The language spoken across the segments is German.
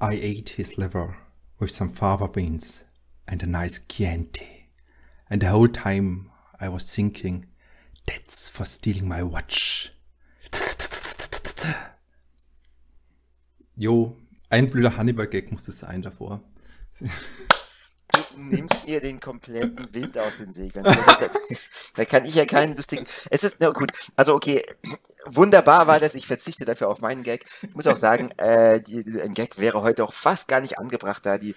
I ate his liver with some fava beans and a nice Chianti. And the whole time I was thinking, that's for stealing my watch. Jo, ein blöder Hannibal-Gag muss es sein davor. Du nimmst mir den kompletten Wind aus den Segeln. Da kann ich ja keinen lustigen. Es ist, na gut, also okay, wunderbar war das. Ich verzichte dafür auf meinen Gag. Ich muss auch sagen, äh, die, ein Gag wäre heute auch fast gar nicht angebracht, da die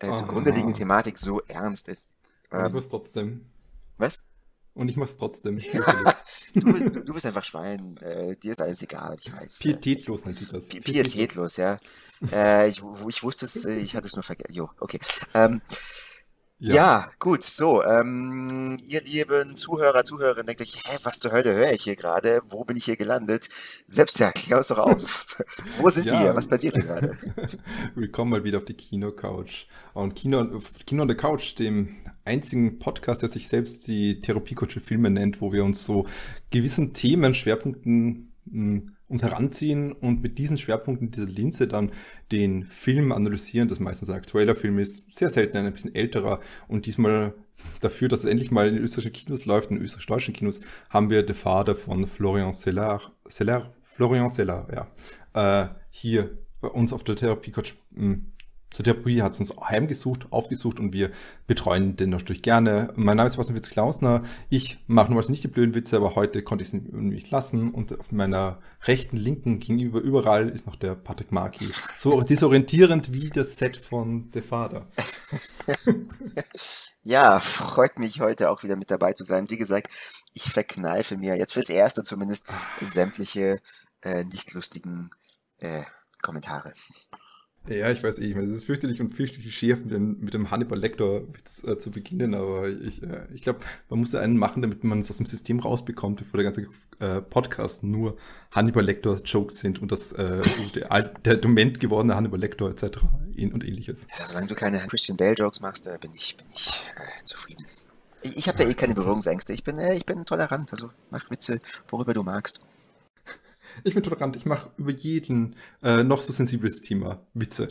äh, zugrunde liegende Thematik so ernst ist. Und ich Ähm, mach's trotzdem. was? Und ich mach's trotzdem. Du bist, du bist einfach Schwein. Äh, dir ist alles egal, ich weiß. äh, Pietätlos nennt sich das. Pi- Pietätlos, ja. Äh, ich, ich wusste es, äh, ich hatte es nur vergessen. Jo, okay. Ähm, ja. gut, so. Ähm, ihr lieben Zuhörer, Zuhörerinnen, denkt euch, hä, was zur Hölle höre ich hier gerade? Wo bin ich hier gelandet? Selbst ja, klär uns doch auf. Wo sind Ja. wir? Was passiert hier gerade? Willkommen mal wieder auf die Kino-Couch. Und Kino, Kino on the Couch, dem einzigen Podcast, der sich selbst die Therapiecoach Filme nennt, wo wir uns so gewissen Themen, Schwerpunkten mh, uns heranziehen und mit diesen Schwerpunkten dieser Linse dann den Film analysieren, das meistens ein aktueller Film ist, sehr selten ein bisschen älterer und diesmal dafür, dass es endlich mal in österreichischen Kinos läuft, in österreichischen Kinos, haben wir The Father von Florian Seller, Seller, Florian Seller, ja, äh, hier bei uns auf der Therapie-Coach mh, zur Therapie hat es uns heimgesucht, aufgesucht und wir betreuen den natürlich gerne. Mein Name ist Sebastian Witz Klausner. Ich mache normalerweise nicht die blöden Witze, aber heute konnte ich es nicht lassen. Und auf meiner rechten, linken gegenüber überall ist noch der Patrick Marki. So disorientierend wie das Set von The Father. Ja, freut mich heute auch wieder mit dabei zu sein. Wie gesagt, ich verkneife mir jetzt fürs Erste zumindest sämtliche äh, nicht lustigen äh, Kommentare. Ja, ich weiß eh, ich meine, es ist fürchterlich und fürchterlich schief mit dem, mit dem Hannibal Lecter-Witz äh, zu beginnen, aber ich, äh, ich glaube, man muss ja einen machen, damit man es aus dem System rausbekommt, bevor der ganze äh, Podcast nur Hannibal Lecter-Jokes sind und das äh, der, al- der Moment gewordene Hannibal Lecter etc. und ähnliches. Ja, solange du keine Christian Bale Jokes machst, äh, bin ich, bin ich äh, zufrieden. Ich, ich habe da eh keine Berührungsängste. Ich bin, äh, ich bin tolerant. Also mach Witze, worüber du magst. Ich bin tolerant, ich mache über jeden äh, noch so sensibles Thema Witze.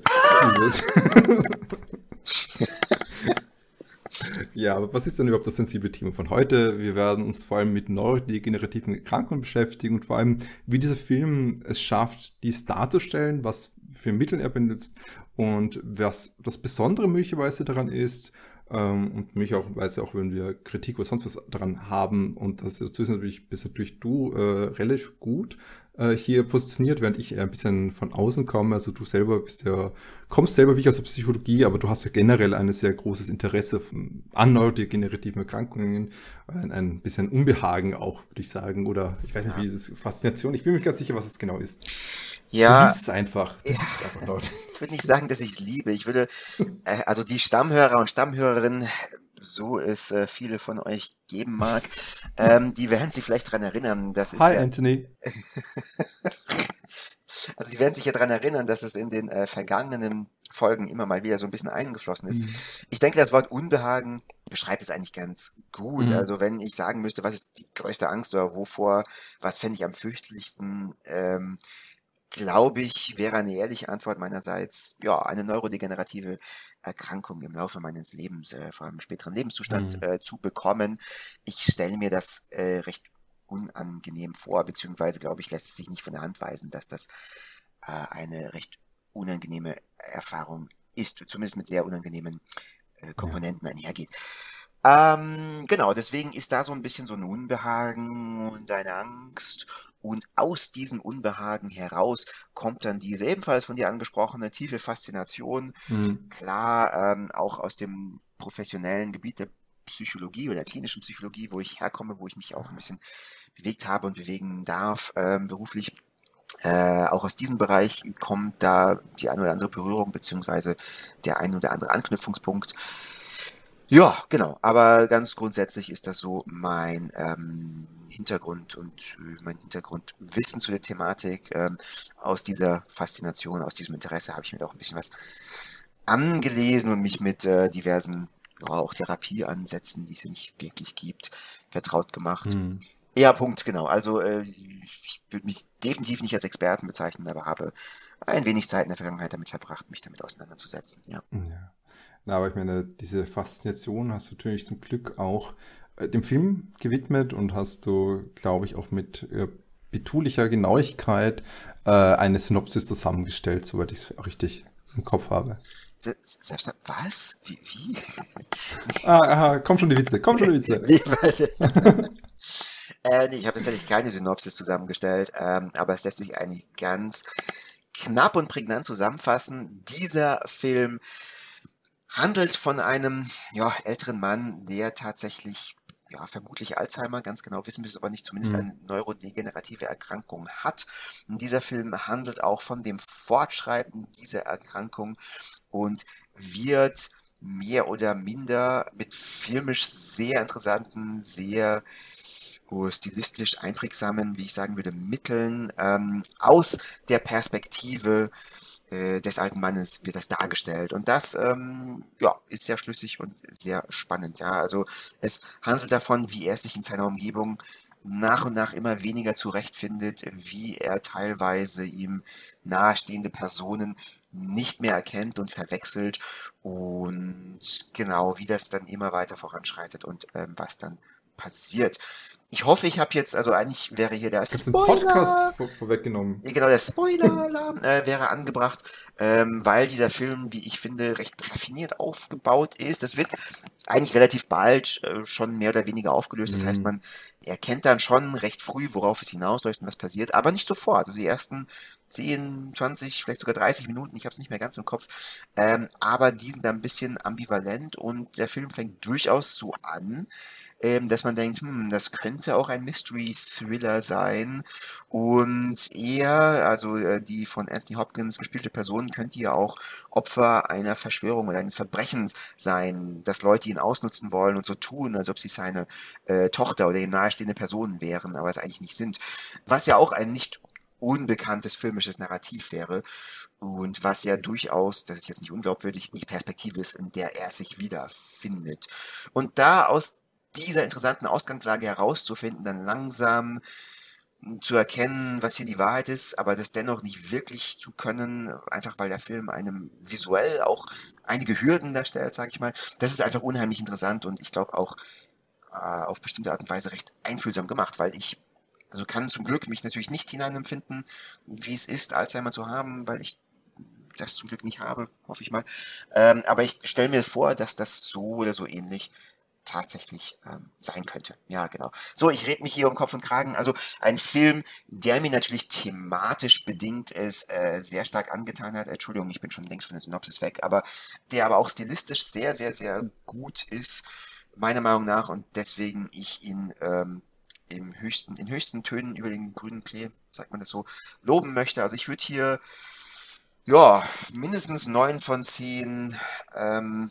ja, aber was ist denn überhaupt das sensible Thema von heute? Wir werden uns vor allem mit neurodegenerativen Erkrankungen beschäftigen und vor allem, wie dieser Film es schafft, dies darzustellen, was für Mittel er benutzt und was das Besondere möglicherweise daran ist. Ähm, und möglicherweise auch, wenn wir Kritik oder sonst was daran haben. Und das dazu ist natürlich, bist natürlich du äh, relativ gut äh, hier positioniert, während ich eher ein bisschen von außen komme. Also du selber bist ja, kommst selber wie aus der Psychologie, aber du hast ja generell ein sehr großes Interesse an neurodegenerativen Erkrankungen, ein, ein bisschen Unbehagen auch, würde ich sagen, oder ich weiß nicht, Ja. wie das Faszination, ich bin mir ganz sicher, was es genau ist. Du Ja, liebst es einfach. Du liebst es einfach laut. ich würde nicht sagen, dass ich es liebe. Ich würde, äh, also die Stammhörer und Stammhörerinnen, so es äh, viele von euch geben mag, ähm, die werden sich vielleicht daran erinnern, dass es Hi, ja, Anthony. also die werden sich ja daran erinnern, dass es in den äh, vergangenen Folgen immer mal wieder so ein bisschen eingeflossen ist. Mhm. Ich denke, das Wort Unbehagen beschreibt es eigentlich ganz gut. Mhm. Also wenn ich sagen müsste, was ist die größte Angst oder wovor, was fände ich am fürchterlichsten, ähm, glaube ich, wäre eine ehrliche Antwort meinerseits, ja, eine neurodegenerative Erkrankung im Laufe meines Lebens, äh, vor allem im späteren Lebenszustand, Mhm. äh, zu bekommen. Ich stelle mir das äh, recht unangenehm vor, beziehungsweise glaube ich, lässt es sich nicht von der Hand weisen, dass das äh, eine recht unangenehme Erfahrung ist, zumindest mit sehr unangenehmen äh, Komponenten einhergeht. Ähm, genau, deswegen ist da so ein bisschen so ein Unbehagen und eine Angst. Und aus diesem Unbehagen heraus kommt dann diese ebenfalls von dir angesprochene tiefe Faszination. Mhm. Klar, ähm, auch aus dem professionellen Gebiet der Psychologie oder der klinischen Psychologie, wo ich herkomme, wo ich mich auch ein bisschen bewegt habe und bewegen darf, ähm, beruflich. Äh, auch aus diesem Bereich kommt da die eine oder andere Berührung, beziehungsweise der ein oder andere Anknüpfungspunkt. Ja, genau. Aber ganz grundsätzlich ist das so mein ähm, Hintergrund und äh, mein Hintergrundwissen zu der Thematik. Ähm, aus dieser Faszination, aus diesem Interesse habe ich mir da auch ein bisschen was angelesen und mich mit äh, diversen ja, auch Therapieansätzen, die es ja nicht wirklich gibt, vertraut gemacht. Hm. Ja, Punkt, genau. Also äh, ich würde mich definitiv nicht als Experten bezeichnen, aber habe ein wenig Zeit in der Vergangenheit damit verbracht, mich damit auseinanderzusetzen. Ja. ja. Na, aber ich meine, diese Faszination hast du natürlich zum Glück auch dem Film gewidmet und hast du, glaube ich, auch mit äh, betulicher Genauigkeit äh, eine Synopsis zusammengestellt, soweit ich es richtig im Kopf habe. Selbst, was? Wie? wie? ah, aha, komm schon die Witze, komm schon die Witze. äh, nee, ich habe tatsächlich keine Synopsis zusammengestellt, ähm, aber es lässt sich eigentlich ganz knapp und prägnant zusammenfassen. Dieser Film handelt von einem ja, älteren Mann, der tatsächlich ja, vermutlich Alzheimer, ganz genau wissen wir es aber nicht, zumindest mhm. eine neurodegenerative Erkrankung hat. Und dieser Film handelt auch von dem Fortschreiten dieser Erkrankung und wird mehr oder minder mit filmisch sehr interessanten, sehr oh, stilistisch einprägsamen, wie ich sagen würde, Mitteln ähm, aus der Perspektive äh, des alten Mannes wird das dargestellt. Und das ähm, ja, ist sehr schlüssig und sehr spannend. Ja, also es handelt davon, wie er sich in seiner Umgebung nach und nach immer weniger zurechtfindet, wie er teilweise ihm nahestehende Personen nicht mehr erkennt und verwechselt und genau, wie das dann immer weiter voranschreitet und ähm, was dann passiert. Ich hoffe, ich habe jetzt, also eigentlich wäre hier der Spoiler. Podcast vor, vorweggenommen. Genau, der Spoiler-Alarm äh, wäre angebracht, ähm, weil dieser Film, wie ich finde, recht raffiniert aufgebaut ist. Das wird eigentlich relativ bald äh, schon mehr oder weniger aufgelöst. Das mhm. heißt, man erkennt dann schon recht früh, worauf es hinausläuft und was passiert, aber nicht sofort. Also die ersten 10, 20, vielleicht sogar 30 Minuten, ich habe es nicht mehr ganz im Kopf, ähm, aber die sind da ein bisschen ambivalent und der Film fängt durchaus so an, ähm, dass man denkt, hm, das könnte auch ein Mystery-Thriller sein. Und er, also äh, die von Anthony Hopkins gespielte Person, könnte ja auch Opfer einer Verschwörung oder eines Verbrechens sein, dass Leute ihn ausnutzen wollen und so tun, als ob sie seine äh, Tochter oder ihm nahestehende Personen wären, aber es eigentlich nicht sind. Was ja auch ein nicht unbekanntes filmisches Narrativ wäre und was ja durchaus, das ist jetzt nicht unglaubwürdig, die Perspektive ist, in der er sich wiederfindet. Und da aus dieser interessanten Ausgangslage herauszufinden, dann langsam zu erkennen, was hier die Wahrheit ist, aber das dennoch nicht wirklich zu können, einfach weil der Film einem visuell auch einige Hürden darstellt, sage ich mal. Das ist einfach unheimlich interessant und ich glaube auch äh, auf bestimmte Art und Weise recht einfühlsam gemacht, weil ich also kann zum Glück mich natürlich nicht hineinempfinden, wie es ist, Alzheimer zu haben, weil ich das zum Glück nicht habe, hoffe ich mal. Ähm, aber ich stelle mir vor, dass das so oder so ähnlich tatsächlich ähm, sein könnte. Ja, genau. So, ich rede mich hier um Kopf und Kragen. Also ein Film, der mir natürlich thematisch bedingt ist, äh, sehr stark angetan hat. Entschuldigung, ich bin schon längst von der Synopsis weg, aber der aber auch stilistisch sehr, sehr, sehr gut ist, meiner Meinung nach, und deswegen ich ihn ähm, im höchsten, in höchsten Tönen über den grünen Klee, sagt man das so, loben möchte. Also ich würde hier ja, mindestens neun von zehn ähm,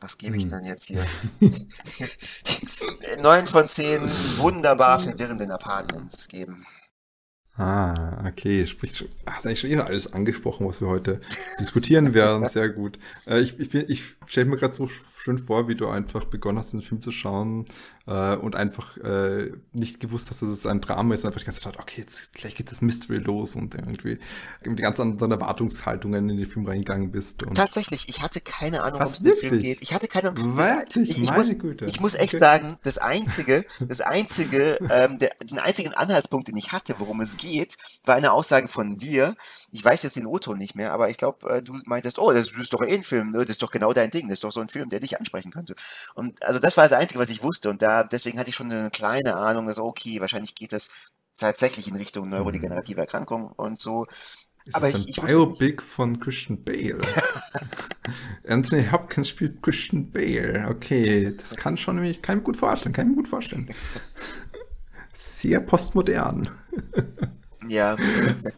was gebe ich hm. denn jetzt hier? Neun von zehn wunderbar verwirrenden Apartments geben. Ah, okay. Sprich, hast eigentlich schon eh alles angesprochen, was wir heute diskutieren werden. Sehr gut. Äh, ich ich, ich stelle mir gerade so schön vor, wie du einfach begonnen hast, den Film zu schauen äh, und einfach äh, nicht gewusst hast, dass es ein Drama ist und einfach die ganze Zeit, okay, jetzt gleich geht das Mystery los und irgendwie mit ganz anderen Erwartungshaltungen in den Film reingegangen bist. Tatsächlich, ich hatte keine Ahnung, worum es in den Film geht. Ich hatte keine Ahnung. Ich, ich, muss, Güte. ich muss echt okay. sagen, das einzige, das einzige, ähm, der, den einzigen Anhaltspunkt, den ich hatte, worum es geht, war eine Aussage von dir. Ich weiß jetzt den Otto nicht mehr, aber ich glaube, äh, du meintest, oh, das ist doch eh ein Film, ne? das ist doch genau dein Ding, das ist doch so ein Film, der dich ansprechen könnte. Und also das war das Einzige, was ich wusste. Und da, deswegen hatte ich schon eine kleine Ahnung, dass okay, wahrscheinlich geht das tatsächlich in Richtung neurodegenerative Erkrankung und so. Ist aber das ich, ein ich Biopic von Christian Bale. Anthony Hopkins spielt Christian Bale. Okay, das kann schon nämlich, ich mir gut vorstellen, kann ich mir gut vorstellen. Sehr postmodern. Ja.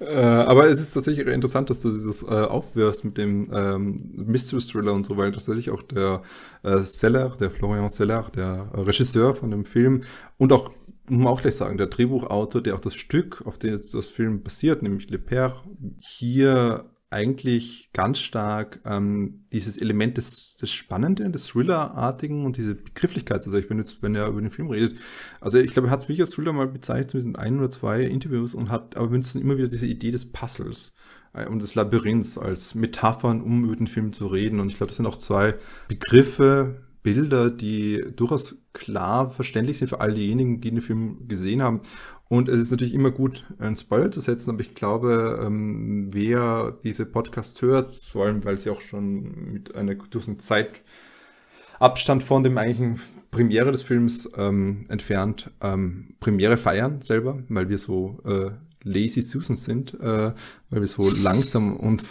äh, aber es ist tatsächlich interessant, dass du dieses äh, aufwirfst mit dem ähm, Mystery Thriller und so, weil tatsächlich auch der äh, Seller, der Florian Seller, der äh, Regisseur von dem Film und auch muss man auch gleich sagen, der Drehbuchautor, der auch das Stück, auf dem das Film basiert, nämlich Le Père, hier eigentlich ganz stark ähm, dieses Element des, des Spannenden, des Thriller-artigen und diese Begrifflichkeit, also ich bin jetzt, wenn er über den Film redet, also ich glaube, er hat es wirklich als Thriller mal bezeichnet, zumindest in ein oder zwei Interviews und hat aber benutzt immer wieder diese Idee des Puzzles äh, und des Labyrinths als Metaphern, um über den Film zu reden und ich glaube, das sind auch zwei Begriffe, Bilder, die durchaus klar verständlich sind für all diejenigen, die den Film gesehen haben. Und es ist natürlich immer gut, einen Spoiler zu setzen, aber ich glaube, ähm, wer diese Podcast hört, vor allem weil sie auch schon mit einer gewissen Zeitabstand von dem eigentlichen Premiere des Films ähm, entfernt, ähm, Premiere feiern selber, weil wir so äh, lazy Susan sind, äh, weil wir so langsam und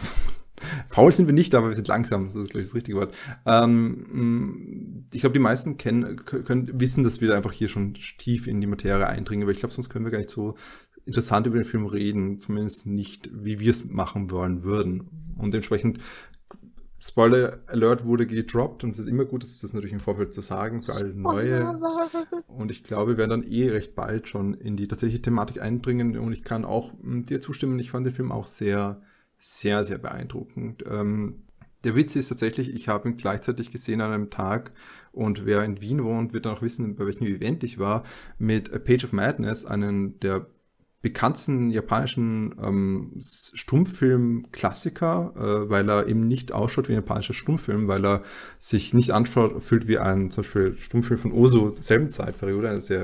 Faul sind wir nicht, aber wir sind langsam. Das ist, glaube ich, das richtige Wort. Ähm, ich glaube, die meisten kennen, können, wissen, dass wir da einfach hier schon tief in die Materie eindringen, aber ich glaube, sonst können wir gar nicht so interessant über den Film reden, zumindest nicht, wie wir es machen wollen würden. Und entsprechend Spoiler Alert wurde gedroppt und es ist immer gut, das ist natürlich im Vorfeld zu sagen für alle neue. Und ich glaube, wir werden dann eh recht bald schon in die tatsächliche Thematik einbringen und ich kann auch hm, dir zustimmen, ich fand den Film auch sehr sehr, sehr beeindruckend. Ähm, der Witz ist tatsächlich, ich habe ihn gleichzeitig gesehen an einem Tag und wer in Wien wohnt, wird dann auch wissen, bei welchem Event ich war, mit A Page of Madness, einen der bekanntesten japanischen ähm, Stummfilm-Klassiker, äh, weil er eben nicht ausschaut wie ein japanischer Stummfilm, weil er sich nicht anfühlt wie ein zum Beispiel Stummfilm von Ozu derselben Zeitperiode, also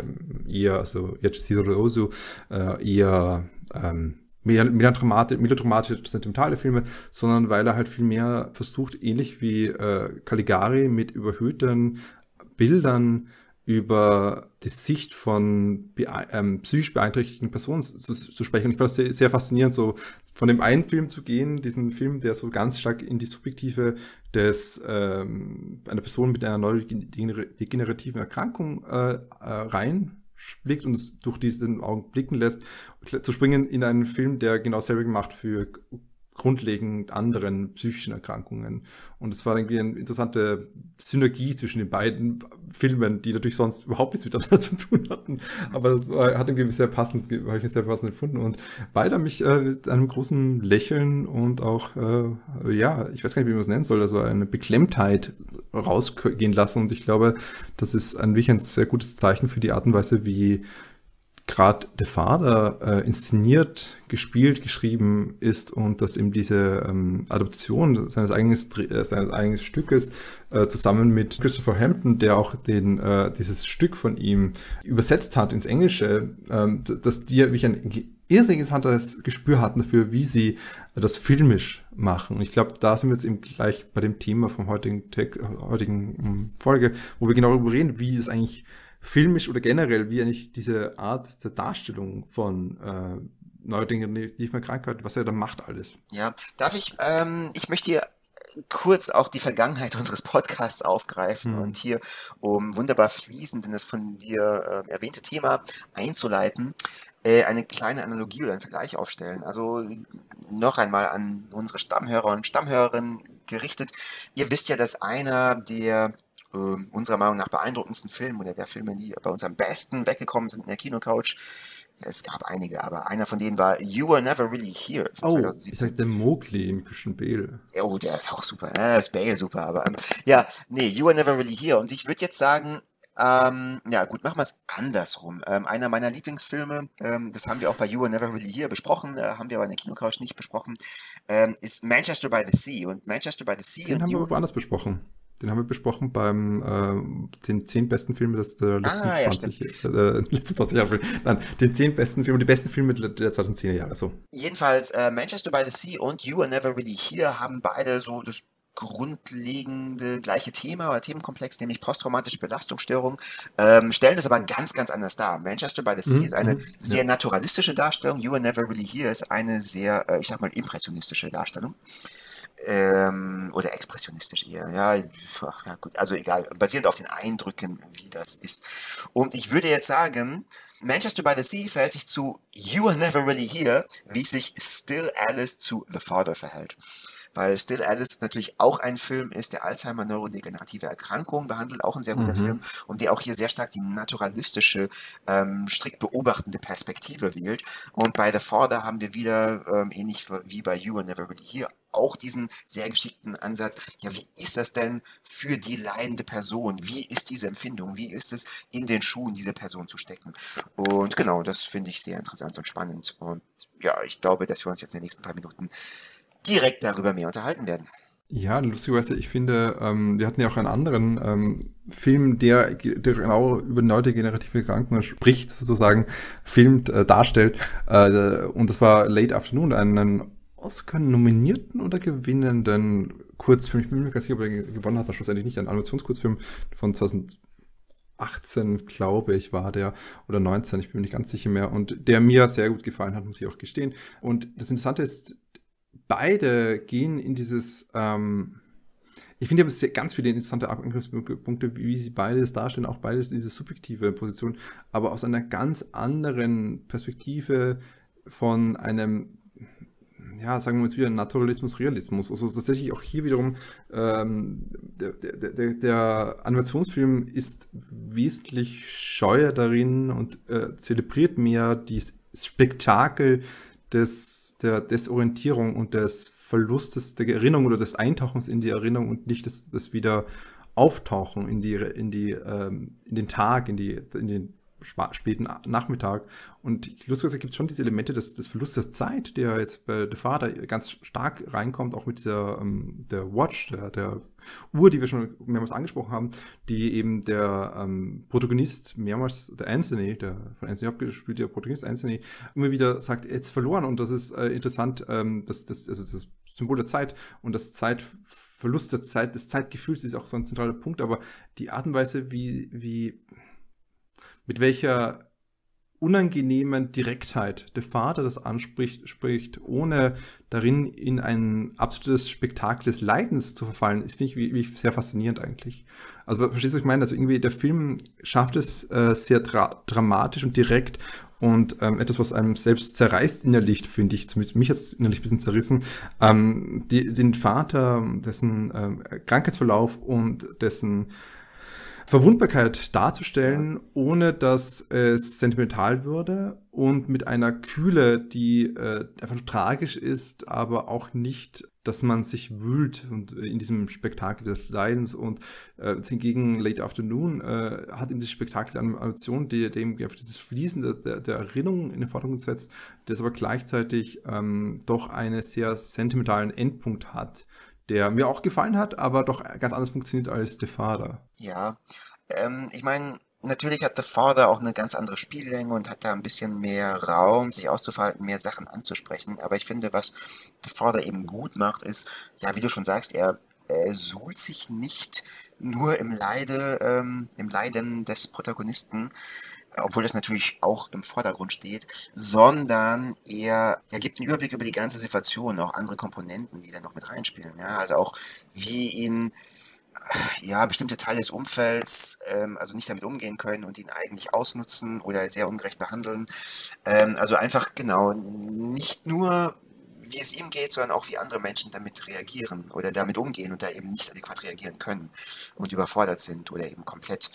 eher, also Yachishiro Ozu, äh, eher ähm, melodramatisch, melodramatische, sentimentale Filme, sondern weil er halt viel mehr versucht, ähnlich wie äh, Caligari mit überhöhten Bildern über die Sicht von ähm, psychisch beeinträchtigten Personen zu, zu sprechen. Und ich fand es sehr, sehr, faszinierend, so von dem einen Film zu gehen, diesen Film, der so ganz stark in die Subjektive des ähm, einer Person mit einer neurodegenerativen Erkrankung äh, äh, rein blickt und durch diesen Augen blicken lässt, zu springen in einen Film, der genau selber gemacht für grundlegend anderen psychischen Erkrankungen. Und es war irgendwie eine interessante Synergie zwischen den beiden Filmen, die natürlich sonst überhaupt nichts miteinander zu tun hatten. Aber es hat irgendwie sehr passend, habe ich sehr passend empfunden. Und beide haben mich äh, mit einem großen Lächeln und auch, äh, ja, ich weiß gar nicht, wie man es nennen soll, also eine Beklemmtheit rausgehen lassen. Und ich glaube, das ist ein wirklich ein sehr gutes Zeichen für die Art und Weise, wie gerade der Vater äh, inszeniert, gespielt, geschrieben ist und dass eben diese ähm, Adoption seines eigenen, äh, seines eigenen Stückes äh, zusammen mit Christopher Hampton, der auch den, äh, dieses Stück von ihm übersetzt hat ins Englische, ähm, dass die wirklich ein irrsinnig interessantes Gespür hatten dafür, wie sie das filmisch machen. Und ich glaube, da sind wir jetzt eben gleich bei dem Thema vom heutigen, Tag, heutigen ähm, Folge, wo wir genau darüber reden, wie es eigentlich filmisch oder generell, wie eigentlich diese Art der Darstellung von äh, neurodegenerativen Krankheit, was er da macht alles. Ja, darf ich, ähm, ich möchte hier kurz auch die Vergangenheit unseres Podcasts aufgreifen mhm. und hier, um wunderbar fließend in das von dir äh, erwähnte Thema einzuleiten, äh, eine kleine Analogie oder einen Vergleich aufstellen. Also noch einmal an unsere Stammhörer und Stammhörerinnen gerichtet. Ihr wisst ja, dass einer der äh, unserer Meinung nach beeindruckendsten Film oder der Filme, die bei uns am besten weggekommen sind in der Kinocouch. Es gab einige, aber einer von denen war You Were Never Really Here. Oh, 2017. ich sagte Mowgli im Christian Bale. Oh, der ist auch super. Ja, ist Bale super, aber ähm, ja, nee, You Were Never Really Here. Und ich würde jetzt sagen, ähm, ja, gut, machen wir es andersrum. Ähm, einer meiner Lieblingsfilme, ähm, das haben wir auch bei You Were Never Really Here besprochen, äh, haben wir aber in der Kinocouch nicht besprochen, ähm, ist Manchester by the Sea. Und Manchester by the Sea. Den haben wir woanders besprochen. Den haben wir besprochen beim äh, den zehn besten Filme des, der letzten ah, ja, 20, äh, letzten 20 Jahre. Nein, den zehn besten Filme, die besten Filme der 2010er Jahre. So. Jedenfalls, äh, Manchester by the Sea und You Are Never Really Here haben beide so das grundlegende gleiche Thema oder Themenkomplex, nämlich posttraumatische Belastungsstörung, ähm, stellen das aber ganz, ganz anders dar. Manchester by the Sea mhm. ist eine mhm. sehr naturalistische Darstellung, You Are Never Really Here ist eine sehr, äh, ich sag mal, impressionistische Darstellung ähm, oder expressionistisch eher, ja, ja, gut, also egal, basierend auf den Eindrücken, wie das ist. Und ich würde jetzt sagen, Manchester by the Sea verhält sich zu You Are Never Really Here, wie sich Still Alice zu The Father verhält. weil Still Alice natürlich auch ein Film ist, der Alzheimer neurodegenerative Erkrankungen behandelt, auch ein sehr guter mhm. Film und der auch hier sehr stark die naturalistische, ähm, strikt beobachtende Perspektive wählt. Und bei The Father haben wir wieder, ähm, ähnlich wie bei You and Never Really hier, auch diesen sehr geschickten Ansatz, ja, wie ist das denn für die leidende Person? Wie ist diese Empfindung? Wie ist es, in den Schuhen dieser Person zu stecken? Und genau, das finde ich sehr interessant und spannend. Und ja, ich glaube, dass wir uns jetzt in den nächsten paar Minuten direkt darüber mehr unterhalten werden. Ja, lustigerweise, ich finde, ähm, wir hatten ja auch einen anderen ähm, Film, der, der genau über neurodegenerative Erkrankungen spricht, sozusagen, filmt, äh, darstellt. Äh, und das war Late Afternoon, einen Oscar-nominierten oder gewinnenden Kurzfilm. Ich bin mir gar sicher, ob er gewonnen hat, aber schlussendlich nicht. Ein Animationskurzfilm von 2018, glaube ich, war der, oder 19, ich bin mir nicht ganz sicher mehr. Und der mir sehr gut gefallen hat, muss ich auch gestehen. Und das Interessante ist, beide gehen in dieses, ähm, ich finde, es ganz viele interessante Angriffspunkte, wie sie beides darstellen, auch beides in diese subjektive Position, aber aus einer ganz anderen Perspektive von einem ja, sagen wir jetzt wieder Naturalismus, Realismus. Also tatsächlich auch hier wiederum, ähm, der, der, der, der Animationsfilm ist wesentlich scheuer darin und äh, zelebriert mehr das Spektakel des, der Desorientierung und des Verlustes der Erinnerung oder des Eintauchens in die Erinnerung und nicht das, das wieder Auftauchen in die, in die, ähm, in den Tag, in die, in den späten Nachmittag. Und lustigerweise gibt es schon diese Elemente des, des Verlustes der Zeit, der jetzt bei The Father ganz stark reinkommt, auch mit dieser ähm, der Watch, der, der Uhr, die wir schon mehrmals angesprochen haben, die eben der ähm, Protagonist mehrmals, der Anthony, der von Anthony abgespielt, der Protagonist Anthony, immer wieder sagt, jetzt verloren. Und das ist äh, interessant, ähm, dass das, also das Symbol der Zeit und das Zeitverlust der Zeit, des Zeitgefühls ist auch so ein zentraler Punkt, aber die Art und Weise, wie, wie mit welcher unangenehmen Direktheit der Vater das anspricht, spricht, ohne darin in ein absolutes Spektakel des Leidens zu verfallen, ist, finde ich, wie, wie sehr faszinierend eigentlich. Also, verstehst du, was ich meine? Also, irgendwie, der Film schafft es äh, sehr dra dramatisch und direkt und ähm, etwas, was einem selbst zerreißt innerlich, finde ich, zumindest mich jetzt innerlich ein bisschen zerrissen, ähm, die, den Vater, dessen ähm, Krankheitsverlauf und dessen Verwundbarkeit darzustellen, ohne dass es sentimental würde und mit einer Kühle, die äh, einfach tragisch ist, aber auch nicht, dass man sich wühlt und in diesem Spektakel des Leidens. Und äh, hingegen Late Afternoon äh, hat eben das Spektakel der Animation, die dem das Fließen der, der, der, Erinnerung in den Vordergrund setzt, das aber gleichzeitig ähm, doch einen sehr sentimentalen Endpunkt hat der mir auch gefallen hat, aber doch ganz anders funktioniert als The Father. Ja, ähm, ich meine, natürlich hat The Father auch eine ganz andere Spiellänge und hat da ein bisschen mehr Raum, sich auszuverhalten, mehr Sachen anzusprechen. Aber ich finde, was The Father eben gut macht, ist, ja, wie du schon sagst, er, er suhlt sich nicht nur im Leide, ähm, im Leiden des Protagonisten, obwohl das natürlich auch im Vordergrund steht, sondern er, er gibt einen Überblick über die ganze Situation, auch andere Komponenten, die da noch mit reinspielen. Ja? Also auch wie ihn ja, bestimmte Teile des Umfelds ähm, also nicht damit umgehen können und ihn eigentlich ausnutzen oder sehr ungerecht behandeln. Ähm, also einfach genau, nicht nur wie es ihm geht, sondern auch wie andere Menschen damit reagieren oder damit umgehen und da eben nicht adäquat reagieren können und überfordert sind oder eben komplett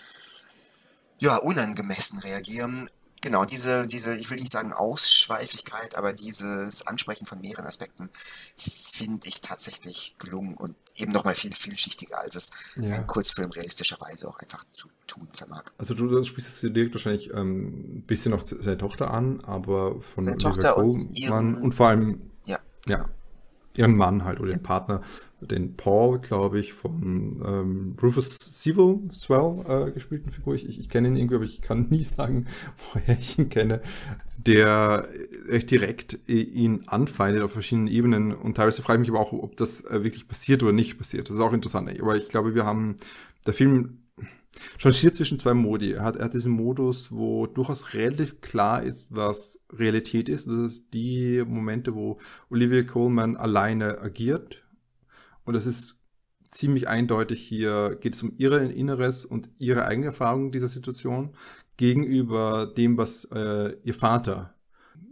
ja, unangemessen reagieren. Genau, diese, diese, ich will nicht sagen Ausschweifigkeit, aber dieses Ansprechen von mehreren Aspekten finde ich tatsächlich gelungen und eben nochmal viel vielschichtiger, als es ja. ein Kurzfilm realistischerweise auch einfach zu tun vermag. Also du sprichst jetzt direkt wahrscheinlich ähm, ein bisschen noch seine Tochter an, aber von seine Tochter und, ihren, und vor allem ja, ja ihren Mann halt oder den Partner den Paul, glaube ich, von ähm, Rufus Sewell, Swell äh, gespielten Figur. Ich, ich, ich kenne ihn irgendwie, aber ich kann nie sagen, woher ich ihn kenne. Der recht direkt ihn anfeindet auf verschiedenen Ebenen. Und teilweise frage ich mich aber auch, ob das äh, wirklich passiert oder nicht passiert. Das ist auch interessant. Aber ich glaube, wir haben, der Film changiert zwischen zwei Modi. Er hat, er hat diesen Modus, wo durchaus relativ klar ist, was Realität ist. Das ist die Momente, wo Olivia Coleman alleine agiert und das ist ziemlich eindeutig hier, geht es um ihre Inneres und ihre eigene Erfahrung dieser Situation gegenüber dem, was äh, ihr Vater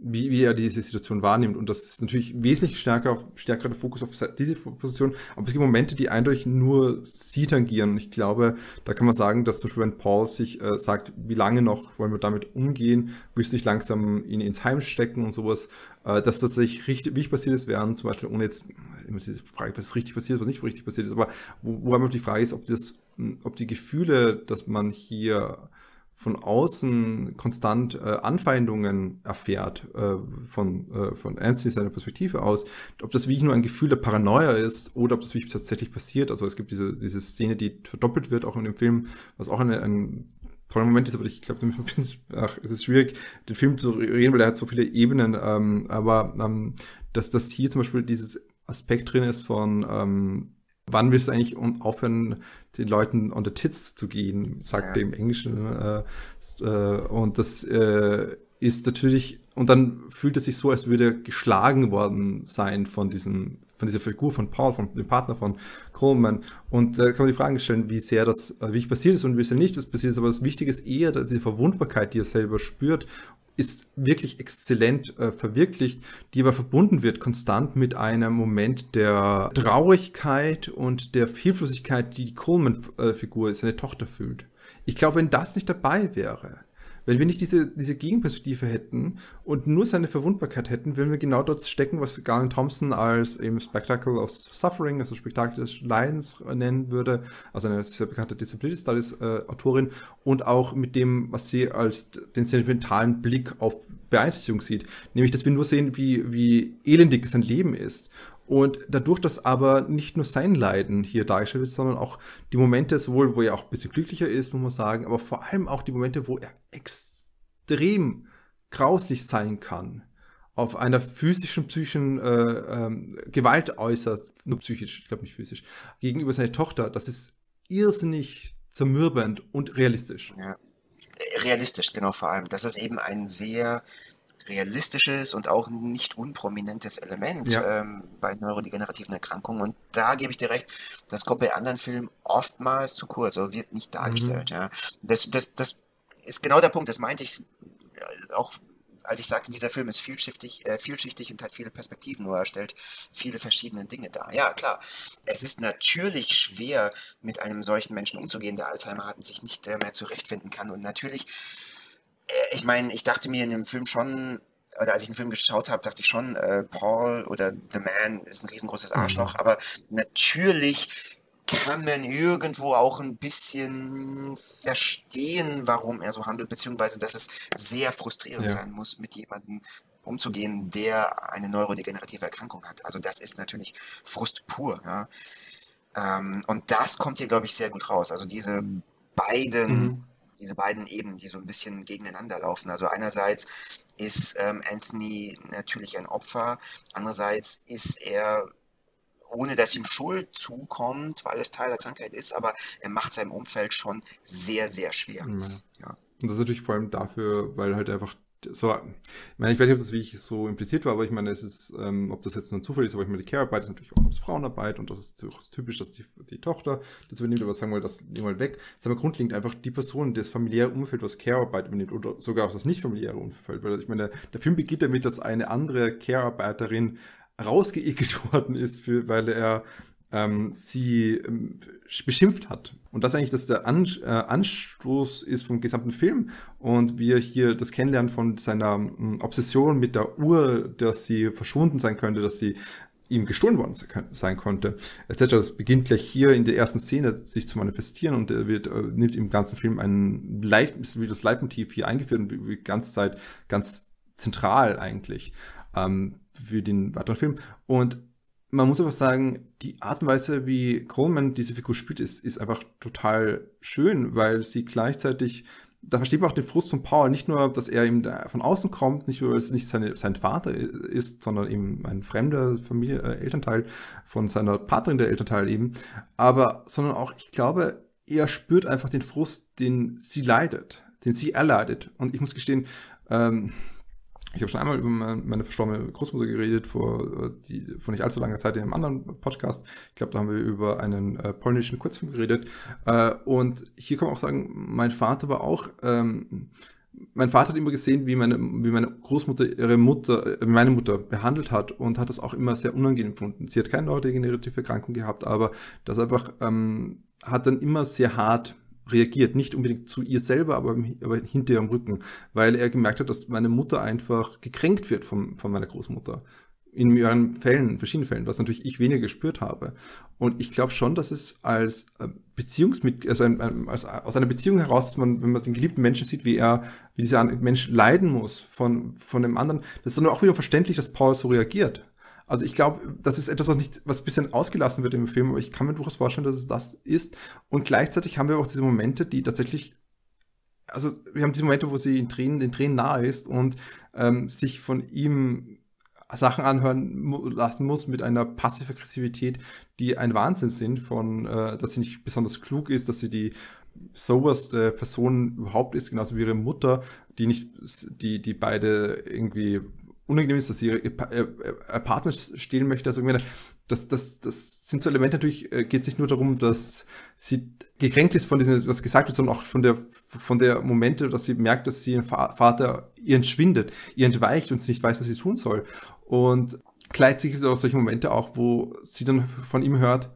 wie, wie er diese Situation wahrnimmt. Und das ist natürlich wesentlich stärker, stärker der Fokus auf diese Position. Aber es gibt Momente, die eindeutig nur sie tangieren. Und ich glaube, da kann man sagen, dass zum Beispiel, wenn Paul sich äh, sagt, wie lange noch wollen wir damit umgehen, willst du dich langsam ihn ins Heim stecken und sowas, äh, dass das tatsächlich richtig, wie passiert ist, während zum Beispiel, ohne jetzt immer diese Frage, was richtig passiert, was nicht richtig passiert ist, aber wo, wo einfach die Frage ist, ob das, ob die Gefühle, dass man hier von außen konstant äh, Anfeindungen erfährt äh, von, äh, von Anthony seiner Perspektive aus, ob das wirklich nur ein Gefühl der Paranoia ist oder ob das wirklich tatsächlich passiert. Also es gibt diese, diese Szene, die verdoppelt wird, auch in dem Film, was auch eine, ein toller Moment ist, aber ich glaube, es ist schwierig, den Film zu reden, weil er hat so viele Ebenen, ähm, aber ähm, dass das hier zum Beispiel dieses Aspekt drin ist von ähm, wann willst du eigentlich aufhören, den Leuten on the tits zu gehen, sagt ja. er im Englischen. Äh, äh, und das äh, ist natürlich, und dann fühlt es sich so, als würde er geschlagen worden sein von diesem, von dieser Figur von Paul, von dem Partner von Coleman. Und da kann man die Frage stellen, wie sehr das, wie passiert ist und wie sehr nicht was passiert ist. Aber das Wichtige ist eher, dass diese Verwundbarkeit, die er selber spürt ist wirklich exzellent äh, verwirklicht, die aber verbunden wird konstant mit einem Moment der Traurigkeit und der Hilflosigkeit, die die Coleman-Figur, seine Tochter fühlt. Ich glaube, wenn das nicht dabei wäre, wenn wir nicht diese, diese Gegenperspektive hätten und nur seine Verwundbarkeit hätten, würden wir genau dort stecken, was Garland Thompson als eben Spectacle of Suffering, also Spektakel des Leidens nennen würde, also eine sehr bekannte Disability Studies äh, Autorin und auch mit dem, was sie als den sentimentalen Blick auf Beeinträchtigung sieht, nämlich, dass wir nur sehen, wie, wie elendig sein Leben ist und dadurch, dass aber nicht nur sein Leiden hier dargestellt wird, sondern auch die Momente, sowohl wo er auch ein bisschen glücklicher ist, muss man sagen, aber vor allem auch die Momente, wo er extrem grauslich sein kann, auf einer physischen, psychischen äh, ähm, Gewalt äußert, nur psychisch, ich glaube nicht physisch, gegenüber seiner Tochter, das ist irrsinnig zermürbend und realistisch. Ja. Realistisch, genau vor allem. Das ist eben ein sehr realistisches und auch nicht unprominentes Element ja. ähm, bei neurodegenerativen Erkrankungen. Und da gebe ich dir recht, das kommt bei anderen Filmen oftmals zu kurz, oder wird nicht dargestellt. Mhm. Ja. Das, das, das ist genau der Punkt, das meinte ich äh, auch als ich sagte, dieser Film ist vielschichtig, äh, vielschichtig und hat viele Perspektiven, nur er stellt viele verschiedene Dinge dar. Ja, klar, es ist natürlich schwer, mit einem solchen Menschen umzugehen, der Alzheimer hat und sich nicht äh, mehr zurechtfinden kann. Und natürlich ich meine, ich dachte mir in dem Film schon, oder als ich den Film geschaut habe, dachte ich schon, äh, Paul oder The Man ist ein riesengroßes mhm. Arschloch, mhm. aber natürlich kann man irgendwo auch ein bisschen verstehen, warum er so handelt, beziehungsweise dass es sehr frustrierend ja. sein muss, mit jemandem umzugehen, der eine neurodegenerative Erkrankung hat. Also das ist natürlich Frust pur. Ja. Ähm, und das kommt hier, glaube ich, sehr gut raus. Also diese beiden mhm diese beiden Ebenen, die so ein bisschen gegeneinander laufen. Also einerseits ist ähm, Anthony natürlich ein Opfer, andererseits ist er ohne dass ihm Schuld zukommt, weil es Teil der Krankheit ist, aber er macht seinem Umfeld schon sehr, sehr schwer. Ja. ja. Und das ist natürlich vor allem dafür, weil halt einfach so, ich meine, ich weiß nicht, ob das wie ich so impliziert war, aber ich meine, es ist, ähm, ob das jetzt nur ein Zufall ist, aber ich meine, die Care-Arbeit ist natürlich auch als Frauenarbeit und das ist typisch, dass die, die Tochter das übernimmt, aber sagen wir, das nehmen wir mal weg. Ist aber grundlegend einfach die Person, das familiäre Umfeld, was Care-Arbeit übernimmt oder sogar auch das nicht familiäre Umfeld, weil ich meine, der Film beginnt damit, dass eine andere Care-Arbeiterin rausgeekelt worden ist, für, weil er ähm, sie ähm, beschimpft hat. Und das eigentlich das der An äh, Anstoß ist vom gesamten Film. Und wir hier das Kennenlernen von seiner ähm, Obsession mit der Uhr, dass sie verschwunden sein könnte, dass sie ihm gestohlen worden sein konnte, etc. Das beginnt gleich hier in der ersten Szene sich zu manifestieren und er wird, äh, nimmt im ganzen Film ein Leit, wie das Leitmotiv hier eingeführt und die ganze Zeit ganz zentral eigentlich ähm, für den weiteren Film. Und man muss aber sagen, die Art und Weise, wie Coleman diese Figur spielt, ist, ist einfach total schön, weil sie gleichzeitig, da versteht man auch den Frust von Paul, nicht nur, dass er da von außen kommt, nicht nur, weil es nicht seine, sein Vater ist, sondern eben ein fremder Familie, äh, Elternteil von seiner Partnerin der Elternteil eben, aber, sondern auch, ich glaube, er spürt einfach den Frust, den sie leidet, den sie erleidet. Und ich muss gestehen, ähm, ich habe schon einmal über meine verstorbene Großmutter geredet, vor, äh, die, vor nicht allzu langer Zeit in einem anderen Podcast. Ich glaube, da haben wir über einen äh, polnischen Kurzfilm geredet. Äh, und hier kann man auch sagen, mein Vater war auch ähm, mein Vater hat immer gesehen, wie meine, wie meine Großmutter ihre Mutter, äh, meine Mutter behandelt hat und hat das auch immer sehr unangenehm gefunden. Sie hat keine neurodegenerative Erkrankung gehabt, aber das einfach ähm, hat dann immer sehr hart reagiert, nicht unbedingt zu ihr selber, aber, aber hinter ihrem Rücken, weil er gemerkt hat, dass meine Mutter einfach gekränkt wird von, von meiner Großmutter in mehreren Fällen, verschiedenen Fällen, was natürlich ich weniger gespürt habe. Und ich glaube schon, dass es als äh, Beziehungsmitglied, also ein, als, aus einer Beziehung heraus, dass man, wenn man den geliebten Menschen sieht, wie er, wie dieser Mensch leiden muss von, von dem anderen, das ist dann auch wieder verständlich, dass Paul so reagiert. Also ich glaube, das ist etwas, was nicht, was ein bisschen ausgelassen wird im Film, aber ich kann mir durchaus vorstellen, dass es das ist. Und gleichzeitig haben wir auch diese Momente, die tatsächlich, also wir haben diese Momente, wo sie in Tränen, den Tränen nahe ist und ähm, sich von ihm Sachen anhören lassen muss mit einer Passiv-Aggressivität, die ein Wahnsinn sind, von, äh, dass sie nicht besonders klug ist, dass sie die soberste Person überhaupt ist, genauso wie ihre Mutter, die nicht, die, die beide irgendwie unangenehm ist, dass sie ihre Apartments stehlen möchte. Also irgendwie, das, das, das sind so Elemente, natürlich äh, geht es nicht nur darum, dass sie gekränkt ist von diesem, was gesagt wird, sondern auch von der, von der Momente, dass sie merkt, dass sie ihren Vater ihr entschwindet, ihr entweicht und sie nicht weiß, was sie tun soll. Und gleichzeitig gibt es auch solche Momente auch, wo sie dann von ihm hört,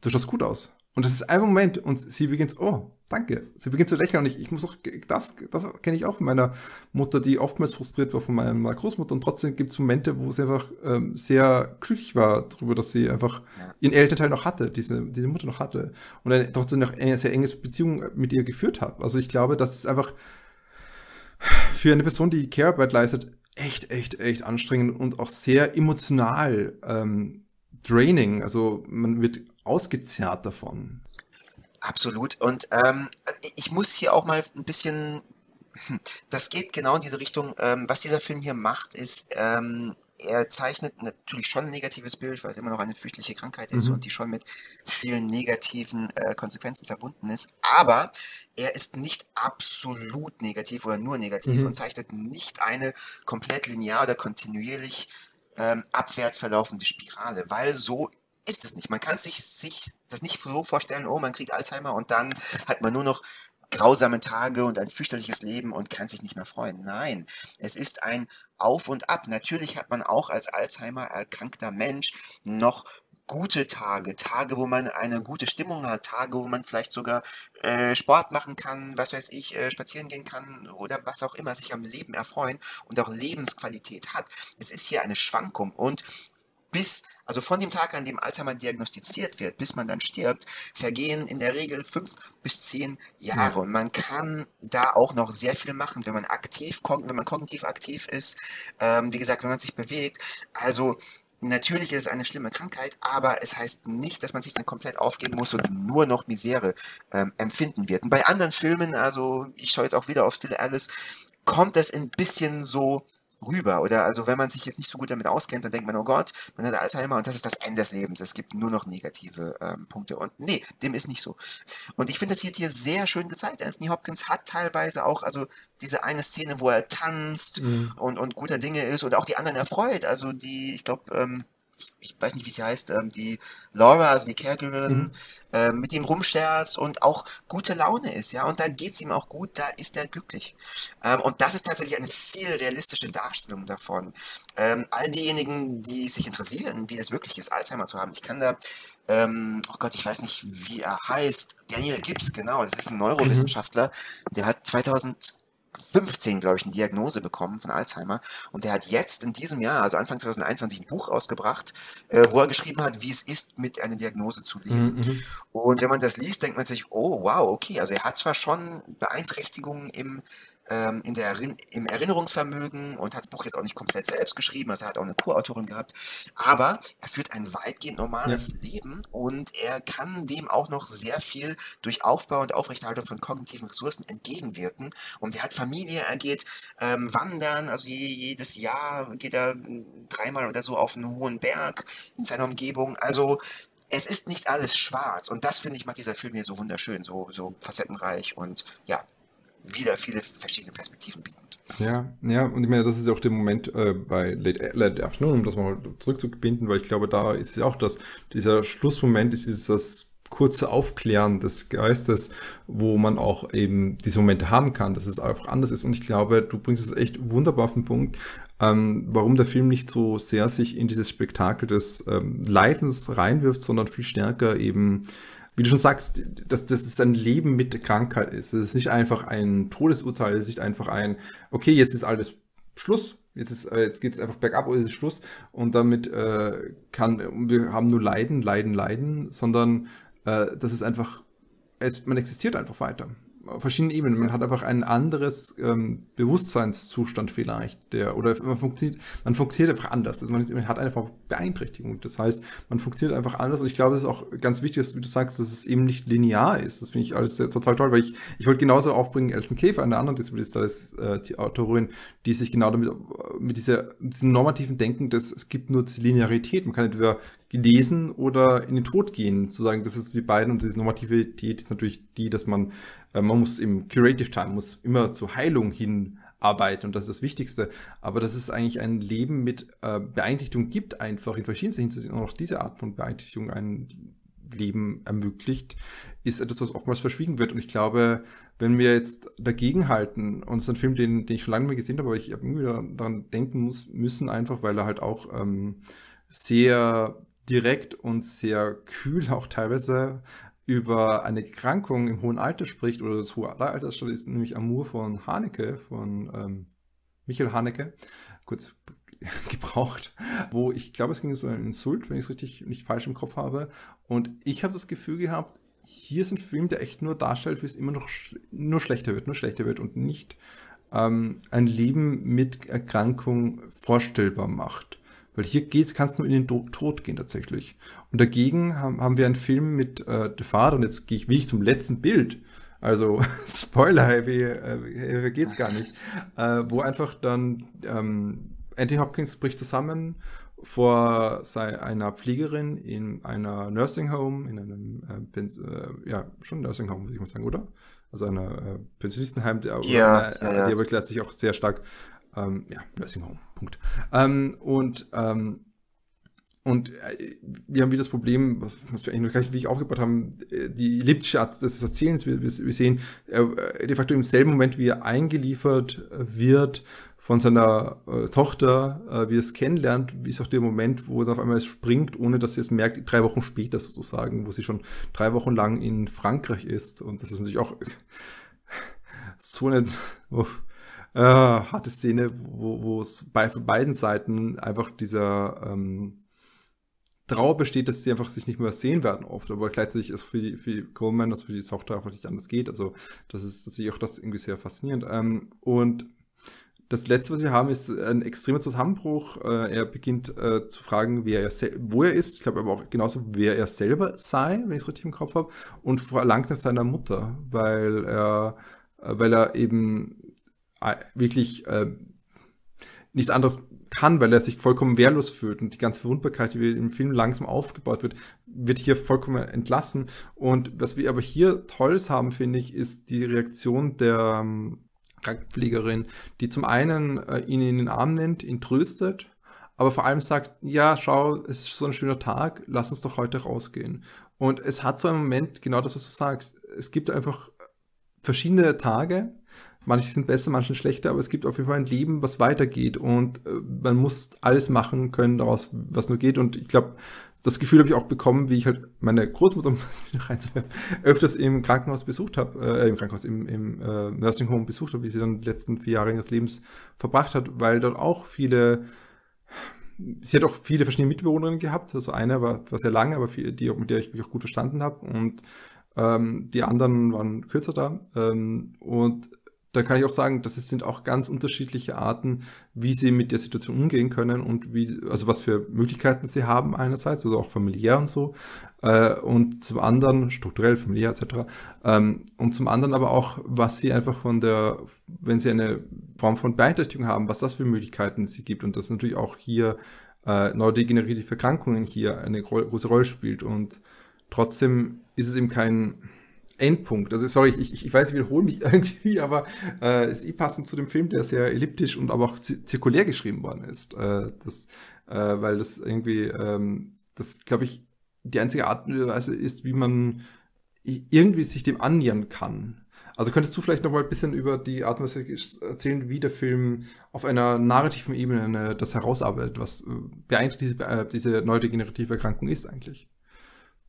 du schaust gut aus. Und das ist ein Moment und sie beginnt, oh, danke. Sie beginnt zu lächeln und ich, ich muss auch, das, das kenne ich auch von meiner Mutter, die oftmals frustriert war von meiner Großmutter und trotzdem gibt es Momente, wo sie einfach ähm, sehr glücklich war darüber, dass sie einfach ihren Elternteil noch hatte, diese, diese Mutter noch hatte und eine, trotzdem noch eine sehr enge Beziehung mit ihr geführt hat. Also ich glaube, das ist einfach für eine Person, die Care-Arbeit leistet, echt, echt, echt anstrengend und auch sehr emotional ähm, draining. Also man wird ausgezerrt davon. Absolut. Und ähm, ich muss hier auch mal ein bisschen das geht genau in diese Richtung. Ähm, was dieser Film hier macht, ist, ähm, er zeichnet natürlich schon ein negatives Bild, weil es immer noch eine fürchtliche Krankheit ist mhm. und die schon mit vielen negativen äh, Konsequenzen verbunden ist. Aber er ist nicht absolut negativ oder nur negativ mhm. und zeichnet nicht eine komplett linear oder kontinuierlich ähm, abwärts verlaufende Spirale, weil so ist es nicht. Man kann sich, sich das nicht so vorstellen, oh, man kriegt Alzheimer und dann hat man nur noch grausame Tage und ein fürchterliches Leben und kann sich nicht mehr freuen. Nein, es ist ein Auf und Ab. Natürlich hat man auch als Alzheimer erkrankter Mensch noch gute Tage, Tage, wo man eine gute Stimmung hat, Tage, wo man vielleicht sogar äh, Sport machen kann, was weiß ich, äh, spazieren gehen kann oder was auch immer, sich am Leben erfreuen und auch Lebensqualität hat. Es ist hier eine Schwankung und bis, also von dem Tag, an dem Alzheimer diagnostiziert wird, bis man dann stirbt, vergehen in der Regel fünf bis zehn Jahre. Ja. Und man kann da auch noch sehr viel machen, wenn man aktiv, wenn man kognitiv aktiv ist, ähm, wie gesagt, wenn man sich bewegt. Also Natürlich ist es eine schlimme Krankheit, aber es heißt nicht, dass man sich dann komplett aufgeben muss und nur noch Misere ähm, empfinden wird. Und bei anderen Filmen, also ich schaue jetzt auch wieder auf Still Alice, kommt das ein bisschen so rüber. Oder also wenn man sich jetzt nicht so gut damit auskennt, dann denkt man, oh Gott, man hat Alzheimer und das ist das Ende des Lebens. Es gibt nur noch negative ähm, Punkte. Und nee, dem ist nicht so. Und ich finde das hier, hier sehr schön gezeigt. Anthony Hopkins hat teilweise auch, also diese eine Szene, wo er tanzt mhm. und, und guter Dinge ist oder auch die anderen erfreut. Also die, ich glaube, ähm, ich weiß nicht, wie sie heißt, ähm, die Laura, also die Caregiverin, mhm. äh, mit ihm rumscherzt und auch gute Laune ist, ja, und da geht's ihm auch gut, da ist er glücklich. Ähm, und das ist tatsächlich eine viel realistische Darstellung davon. Ähm, all diejenigen, die sich interessieren, wie es wirklich ist, Alzheimer zu haben, ich kann da, ähm, oh Gott, ich weiß nicht, wie er heißt, Daniel Gibbs, genau, das ist ein Neurowissenschaftler, mhm. der hat 2000 15, glaube ich, eine Diagnose bekommen von Alzheimer. Und der hat jetzt in diesem Jahr, also Anfang 2021, ein Buch rausgebracht, äh, wo er geschrieben hat, wie es ist, mit einer Diagnose zu leben. Mhm, mhm. Und wenn man das liest, denkt man sich, oh wow, okay, also er hat zwar schon Beeinträchtigungen im ähm, in der im Erinnerungsvermögen und hat das Buch jetzt auch nicht komplett selbst geschrieben, also er hat auch eine Co-Autorin gehabt, aber er führt ein weitgehend normales ja. Leben und er kann dem auch noch sehr viel durch Aufbau und Aufrechterhaltung von kognitiven Ressourcen entgegenwirken und er hat Familie, er geht ähm, wandern, also jedes Jahr geht er dreimal oder so auf einen hohen Berg in seiner Umgebung, also es ist nicht alles schwarz und das finde ich macht dieser Film hier so wunderschön, so, so facettenreich und ja, wieder viele verschiedene Perspektiven bieten. Ja, ja, und ich meine, das ist auch der Moment äh, bei Late, Late Afternoon, um das mal zurückzubinden, weil ich glaube, da ist ja auch das, dieser Schlussmoment ist dieses, kurze Aufklären des Geistes, wo man auch eben diese Momente haben kann, dass es einfach anders ist. Und ich glaube, du bringst es echt wunderbar auf den Punkt, ähm, warum der Film nicht so sehr sich in dieses Spektakel des ähm, Leidens reinwirft, sondern viel stärker eben wie du schon sagst, dass, dass es ein Leben mit Krankheit ist. Es ist nicht einfach ein Todesurteil, es ist nicht einfach ein, okay, jetzt ist alles Schluss, jetzt, ist, äh, jetzt geht es einfach bergab oder ist Schluss und damit äh, kann, wir haben nur Leiden, Leiden, Leiden, sondern äh, das ist einfach, es, man existiert einfach weiter auf verschiedenen Ebenen. Man hat einfach ein anderes ähm, Bewusstseinszustand vielleicht, der oder man funktioniert, man funktioniert einfach anders. Also man, man, hat einfach Beeinträchtigung. Das heißt, man funktioniert einfach anders. Und ich glaube, es ist auch ganz wichtig, dass, wie du sagst, dass es eben nicht linear ist. Das finde ich alles sehr, total toll, weil ich, ich wollte genauso aufbringen, Elton Käfer, eine andere ist äh, die Autorin, die sich genau damit mit dieser diesem normativen Denken, dass es gibt nur Linearität. Man kann entweder gelesen oder in den Tod gehen, sozusagen. Das ist die beiden und diese Normativität ist natürlich die, dass man, äh, man muss im Curative Time, muss immer zur Heilung hinarbeiten und das ist das Wichtigste. Aber dass es eigentlich ein Leben mit äh, Beeinträchtigung gibt, einfach in verschiedensten Hinsichten und auch diese Art von Beeinträchtigung ein Leben ermöglicht, ist etwas, was oftmals verschwiegen wird. Und ich glaube, wenn wir jetzt dagegenhalten, und es ist ein Film, den, den ich schon lange nicht mehr gesehen habe, aber ich irgendwie daran denken muss, müssen, einfach, weil er halt auch ähm, sehr direkt und sehr kühl auch teilweise über eine Erkrankung im hohen Alter spricht, oder das hohe Alter ist nämlich Amour von Haneke, von ähm, Michael Haneke, kurz gebraucht, wo ich glaube, es ging so ein Insult, wenn ich es richtig nicht falsch im Kopf habe. Und ich habe das Gefühl gehabt, hier ist ein Film, der echt nur darstellt, wie es immer noch sch nur schlechter wird, nur schlechter wird und nicht ähm, ein Leben mit Erkrankung vorstellbar macht. Weil hier geht's, kannst du nur in den Tod gehen tatsächlich. Und dagegen haben, haben wir einen Film mit äh, The Father, und jetzt gehe ich wirklich zum letzten Bild. Also Spoiler, wie, äh, wie geht's gar nicht. Äh, wo einfach dann ähm, Anthony Hopkins bricht zusammen vor einer Pflegerin in einer Nursing Home, in einem, äh, äh, ja, schon Nursing Home, würde ich mal sagen, oder? Also einer äh, Pensionistenheim, der, ja, äh, ja, ja. die aber erklärt sich auch sehr stark ähm, ja, Nursing Home, Punkt. Ähm, und ähm, und äh, wir haben wieder das Problem, was wir eigentlich noch wie ich aufgebaut haben, äh, die elliptische Art des Erzählens. Wir, wir, sehen äh, de facto im selben Moment, wie er eingeliefert wird von seiner äh, Tochter, äh, wie er es kennenlernt, wie ist auch der Moment, wo er auf einmal springt, ohne dass sie es merkt, drei Wochen später sozusagen, wo sie schon drei Wochen lang in Frankreich ist. Und das ist natürlich auch so eine, äh, harte Szene, wo es bei von beiden Seiten einfach dieser ähm, Trauer besteht, dass sie einfach sich nicht mehr sehen werden oft, aber gleichzeitig ist für die, für die Coleman, also für die Tochter einfach nicht anders geht. Also das ist tatsächlich auch das irgendwie sehr faszinierend. Ähm, und das letzte, was wir haben, ist ein extremer Zusammenbruch. Äh, er beginnt äh, zu fragen, wer er wo er ist. Ich glaube aber auch genauso, wer er selber sei, wenn ich es richtig im Kopf habe, und verlangt nach seiner Mutter, weil er, äh, weil er eben wirklich äh, nichts anderes kann, weil er sich vollkommen wehrlos fühlt und die ganze Verwundbarkeit, die im Film langsam aufgebaut wird, wird hier vollkommen entlassen. Und was wir aber hier Tolles haben, finde ich, ist die Reaktion der ähm, Krankenpflegerin, die zum einen äh, ihn in den Arm nimmt, ihn tröstet, aber vor allem sagt, ja, schau, es ist so ein schöner Tag, lass uns doch heute rausgehen. Und es hat so einen Moment, genau das, was du sagst. Es gibt einfach verschiedene Tage, Manche sind besser, manche schlechter, aber es gibt auf jeden Fall ein Leben, was weitergeht und äh, man muss alles machen können daraus, was nur geht. Und ich glaube, das Gefühl habe ich auch bekommen, wie ich halt meine Großmutter öfters im Krankenhaus besucht habe, äh, im Krankenhaus, im, im äh, Nursing Home besucht habe, wie sie dann die letzten vier Jahre ihres Lebens verbracht hat, weil dort auch viele sie hat auch viele verschiedene Mitbewohnerinnen gehabt. Also eine war, war sehr lange, aber viel, die, mit der ich mich auch gut verstanden habe. Und ähm, die anderen waren kürzer da. Ähm, und da kann ich auch sagen, dass es sind auch ganz unterschiedliche Arten, wie sie mit der Situation umgehen können und wie, also was für Möglichkeiten sie haben einerseits, also auch familiär und so, äh, und zum anderen strukturell, familiär etc. Ähm, und zum anderen aber auch, was sie einfach von der, wenn sie eine Form von Beeinträchtigung haben, was das für Möglichkeiten sie gibt und das natürlich auch hier äh, neurodegenerative Erkrankungen hier eine große Rolle spielt und trotzdem ist es eben kein Endpunkt. Also sorry, ich, ich, ich weiß, ich wiederhole mich irgendwie, aber äh, ist eh passend zu dem Film, der sehr elliptisch und aber auch zirkulär geschrieben worden ist. Äh, das, äh, weil das irgendwie, ähm, das glaube ich, die einzige Art und Weise ist, wie man irgendwie sich dem annähern kann. Also könntest du vielleicht noch mal ein bisschen über die Art und Weise erzählen, wie der Film auf einer narrativen Ebene das herausarbeitet, was äh, diese, äh, diese neudegenerative Erkrankung ist eigentlich?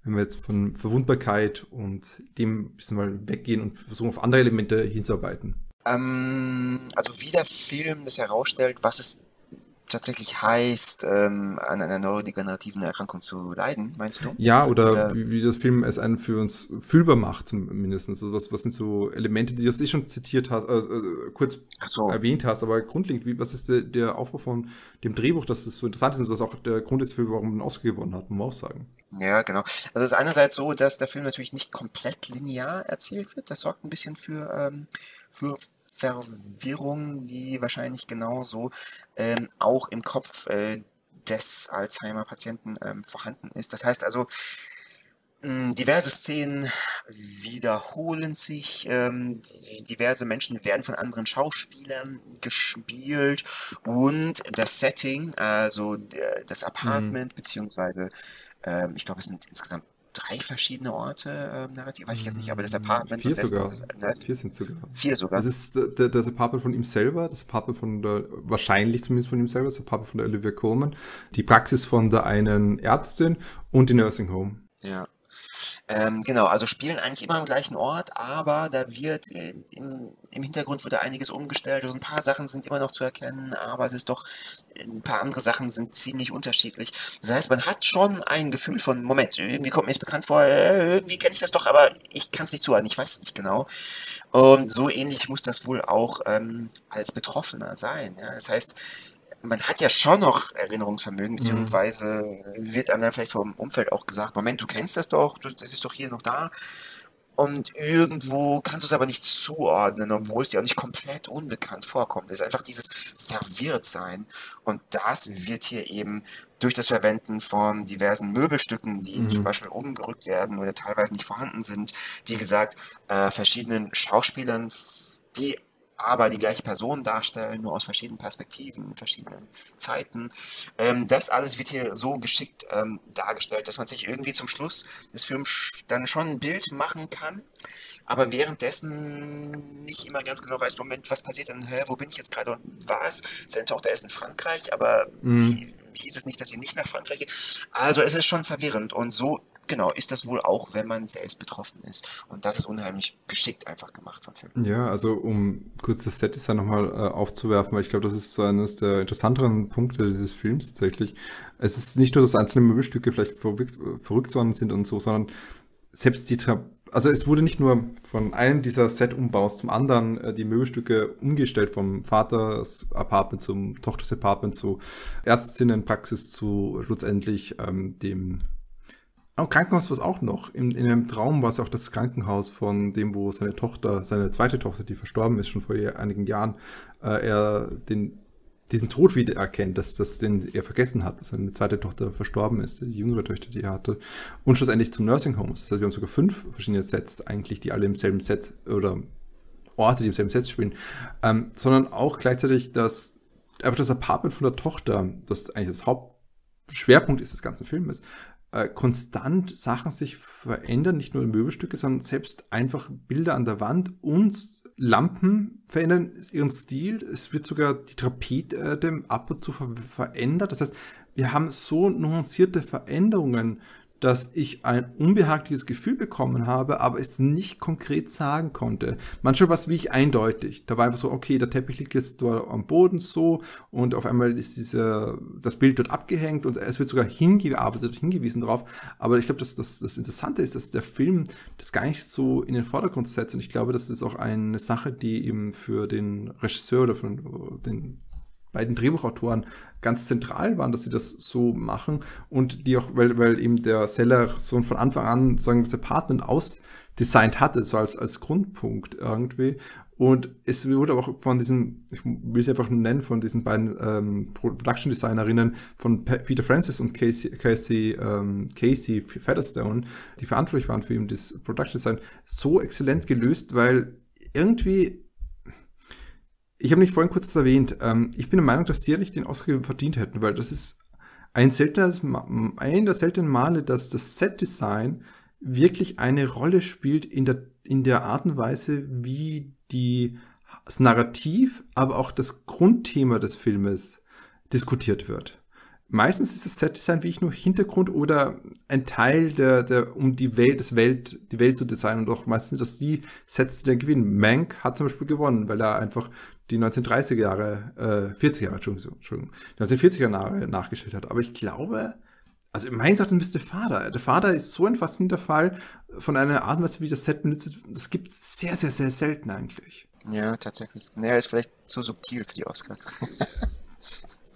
Wenn wir jetzt von Verwundbarkeit und dem ein bisschen mal weggehen und versuchen, auf andere Elemente hinzuarbeiten. Ähm, also wie der Film das herausstellt, was es tatsächlich heißt, ähm, an einer neurodegenerativen Erkrankung zu leiden, meinst du? Ja, oder, oder wie, wie, das Film es einen für uns fühlbar macht, zumindest. Also was, was sind so Elemente, die du eh schon zitiert hast, äh, äh, kurz so. erwähnt hast, aber grundlegend, wie, was ist der, der, Aufbau von dem Drehbuch, dass das so interessant ist und das auch der Grund ist, für warum man einen Oscar gewonnen hat, muss man auch sagen. Ja, genau. Also es ist einerseits so, dass der Film natürlich nicht komplett linear erzählt wird. Das sorgt ein bisschen für, ähm, für Verwirrung, die wahrscheinlich genauso ähm, auch im Kopf äh, des Alzheimer-Patienten ähm, vorhanden ist. Das heißt also, hm, diverse Szenen wiederholen sich, ähm, diverse Menschen werden von anderen Schauspielern gespielt und das Setting, also das mhm. Apartment, mhm. beziehungsweise ähm, ich glaube, es sind insgesamt drei verschiedene Orte äh, narrativ, weiß ich jetzt nicht, aber das Apartment. Vier sogar. Das, ne? Vier sind sogar. Vier sogar. Das ist äh, das Apartment von ihm selber, das Apartment von der, wahrscheinlich zumindest von ihm selber, das Apartment von der Olivia Coleman, die Praxis von der einen Ärztin und die Nursing Home. Ja. Ähm, genau, also spielen eigentlich immer am gleichen Ort, aber da wird äh, im, im Hintergrund wird da einiges umgestellt. Also ein paar Sachen sind immer noch zu erkennen, aber es ist doch, ein paar andere Sachen sind ziemlich unterschiedlich. Das heißt, man hat schon ein Gefühl von, Moment, irgendwie kommt mir das bekannt vor, äh, irgendwie kenne ich das doch, aber ich kann es nicht zuordnen, ich weiß es nicht genau. Und so ähnlich muss das wohl auch ähm, als Betroffener sein. Ja? Das heißt, man hat ja schon noch Erinnerungsvermögen, mhm. beziehungsweise wird einem dann vielleicht vom Umfeld auch gesagt, Moment, du kennst das doch, das ist doch hier noch da. Und irgendwo kannst du es aber nicht zuordnen, obwohl es dir auch nicht komplett unbekannt vorkommt. Es ist einfach dieses Verwirrtsein. Und das wird hier eben durch das Verwenden von diversen Möbelstücken, die mhm. zum Beispiel umgerückt werden oder teilweise nicht vorhanden sind, wie gesagt, äh, verschiedenen Schauspielern, die aber die gleiche Person darstellen, nur aus verschiedenen Perspektiven, in verschiedenen Zeiten. Ähm, das alles wird hier so geschickt ähm, dargestellt, dass man sich irgendwie zum Schluss des Films dann schon ein Bild machen kann, aber währenddessen nicht immer ganz genau weiß, Moment, was passiert denn, hä, wo bin ich jetzt gerade und was? Seine Tochter ist in Frankreich, aber mhm. hieß es nicht, dass sie nicht nach Frankreich geht? Also es ist schon verwirrend und so genau, ist das wohl auch, wenn man selbst betroffen ist. Und das ist unheimlich geschickt einfach gemacht von Film. Ja, also um kurz das Set-Design nochmal äh, aufzuwerfen, weil ich glaube, das ist so eines der interessanteren Punkte dieses Films tatsächlich. Es ist nicht nur, dass einzelne Möbelstücke vielleicht verrückt, verrückt worden sind und so, sondern selbst die Tra also es wurde nicht nur von einem dieser Set-Umbaus zum anderen äh, die Möbelstücke umgestellt, vom Vaters Apartment zum Tochters Apartment zu Ärztinnenpraxis zu schlussendlich ähm, dem auch Krankenhaus war es auch noch. In, in einem Traum war es auch das Krankenhaus von dem, wo seine Tochter, seine zweite Tochter, die verstorben ist, schon vor einigen Jahren, äh, er den, diesen Tod wieder erkennt, dass das den er vergessen hat, dass seine zweite Tochter verstorben ist, die jüngere Tochter, die er hatte. Und schlussendlich zum Nursing Homes. Das heißt, wir haben sogar fünf verschiedene Sets eigentlich, die alle im selben Set oder Orte, die im selben Set spielen. Ähm, sondern auch gleichzeitig das, einfach das Apartment von der Tochter, das eigentlich das Hauptschwerpunkt ist des ganzen Filmes, äh, konstant Sachen sich verändern, nicht nur Möbelstücke, sondern selbst einfach Bilder an der Wand und Lampen verändern ihren Stil. Es wird sogar die Trapete äh, ab und zu ver verändert. Das heißt, wir haben so nuancierte Veränderungen dass ich ein unbehagliches Gefühl bekommen habe, aber es nicht konkret sagen konnte. Manchmal war es wirklich eindeutig. Da war einfach so, okay, der Teppich liegt jetzt dort am Boden so und auf einmal ist dieser, das Bild dort abgehängt und es wird sogar hingearbeitet, hingewiesen drauf. Aber ich glaube, dass das, das Interessante ist, dass der Film das gar nicht so in den Vordergrund setzt und ich glaube, das ist auch eine Sache, die eben für den Regisseur oder für den beiden Drehbuchautoren ganz zentral waren, dass sie das so machen und die auch, weil, weil eben der Seller so von Anfang an sagen das Apartment ausdesignt hatte, so als, als Grundpunkt irgendwie. Und es wurde aber auch von diesen, ich will sie einfach nennen, von diesen beiden ähm, Production Designerinnen von Peter Francis und Casey, Casey, ähm, Casey Featherstone, die verantwortlich waren für eben das Production Design, so exzellent gelöst, weil irgendwie ich habe nicht vorhin kurz erwähnt, ähm, ich bin der Meinung, dass die nicht den Oscar verdient hätten, weil das ist ein, seltenes, ein der seltenen Male, dass das Set-Design wirklich eine Rolle spielt in der, in der Art und Weise, wie die, das Narrativ, aber auch das Grundthema des Filmes diskutiert wird. Meistens ist das Set-Design wie ich nur Hintergrund oder ein Teil der, der um die Welt, das Welt, die Welt zu designen und auch meistens sind das die Sets, die dann gewinnen. Mank hat zum Beispiel gewonnen, weil er einfach die 1930er Jahre, äh, 40er Jahre, Entschuldigung, Entschuldigung, die 1940er Jahre nachgestellt hat. Aber ich glaube, also meines Erachtens müsste Vater. Der Vater ist so ein faszinierender Fall von einer Art und Weise, wie das Set benutzt. Das gibt es sehr, sehr, sehr selten eigentlich. Ja, tatsächlich. Naja, ist vielleicht zu subtil für die Oscars.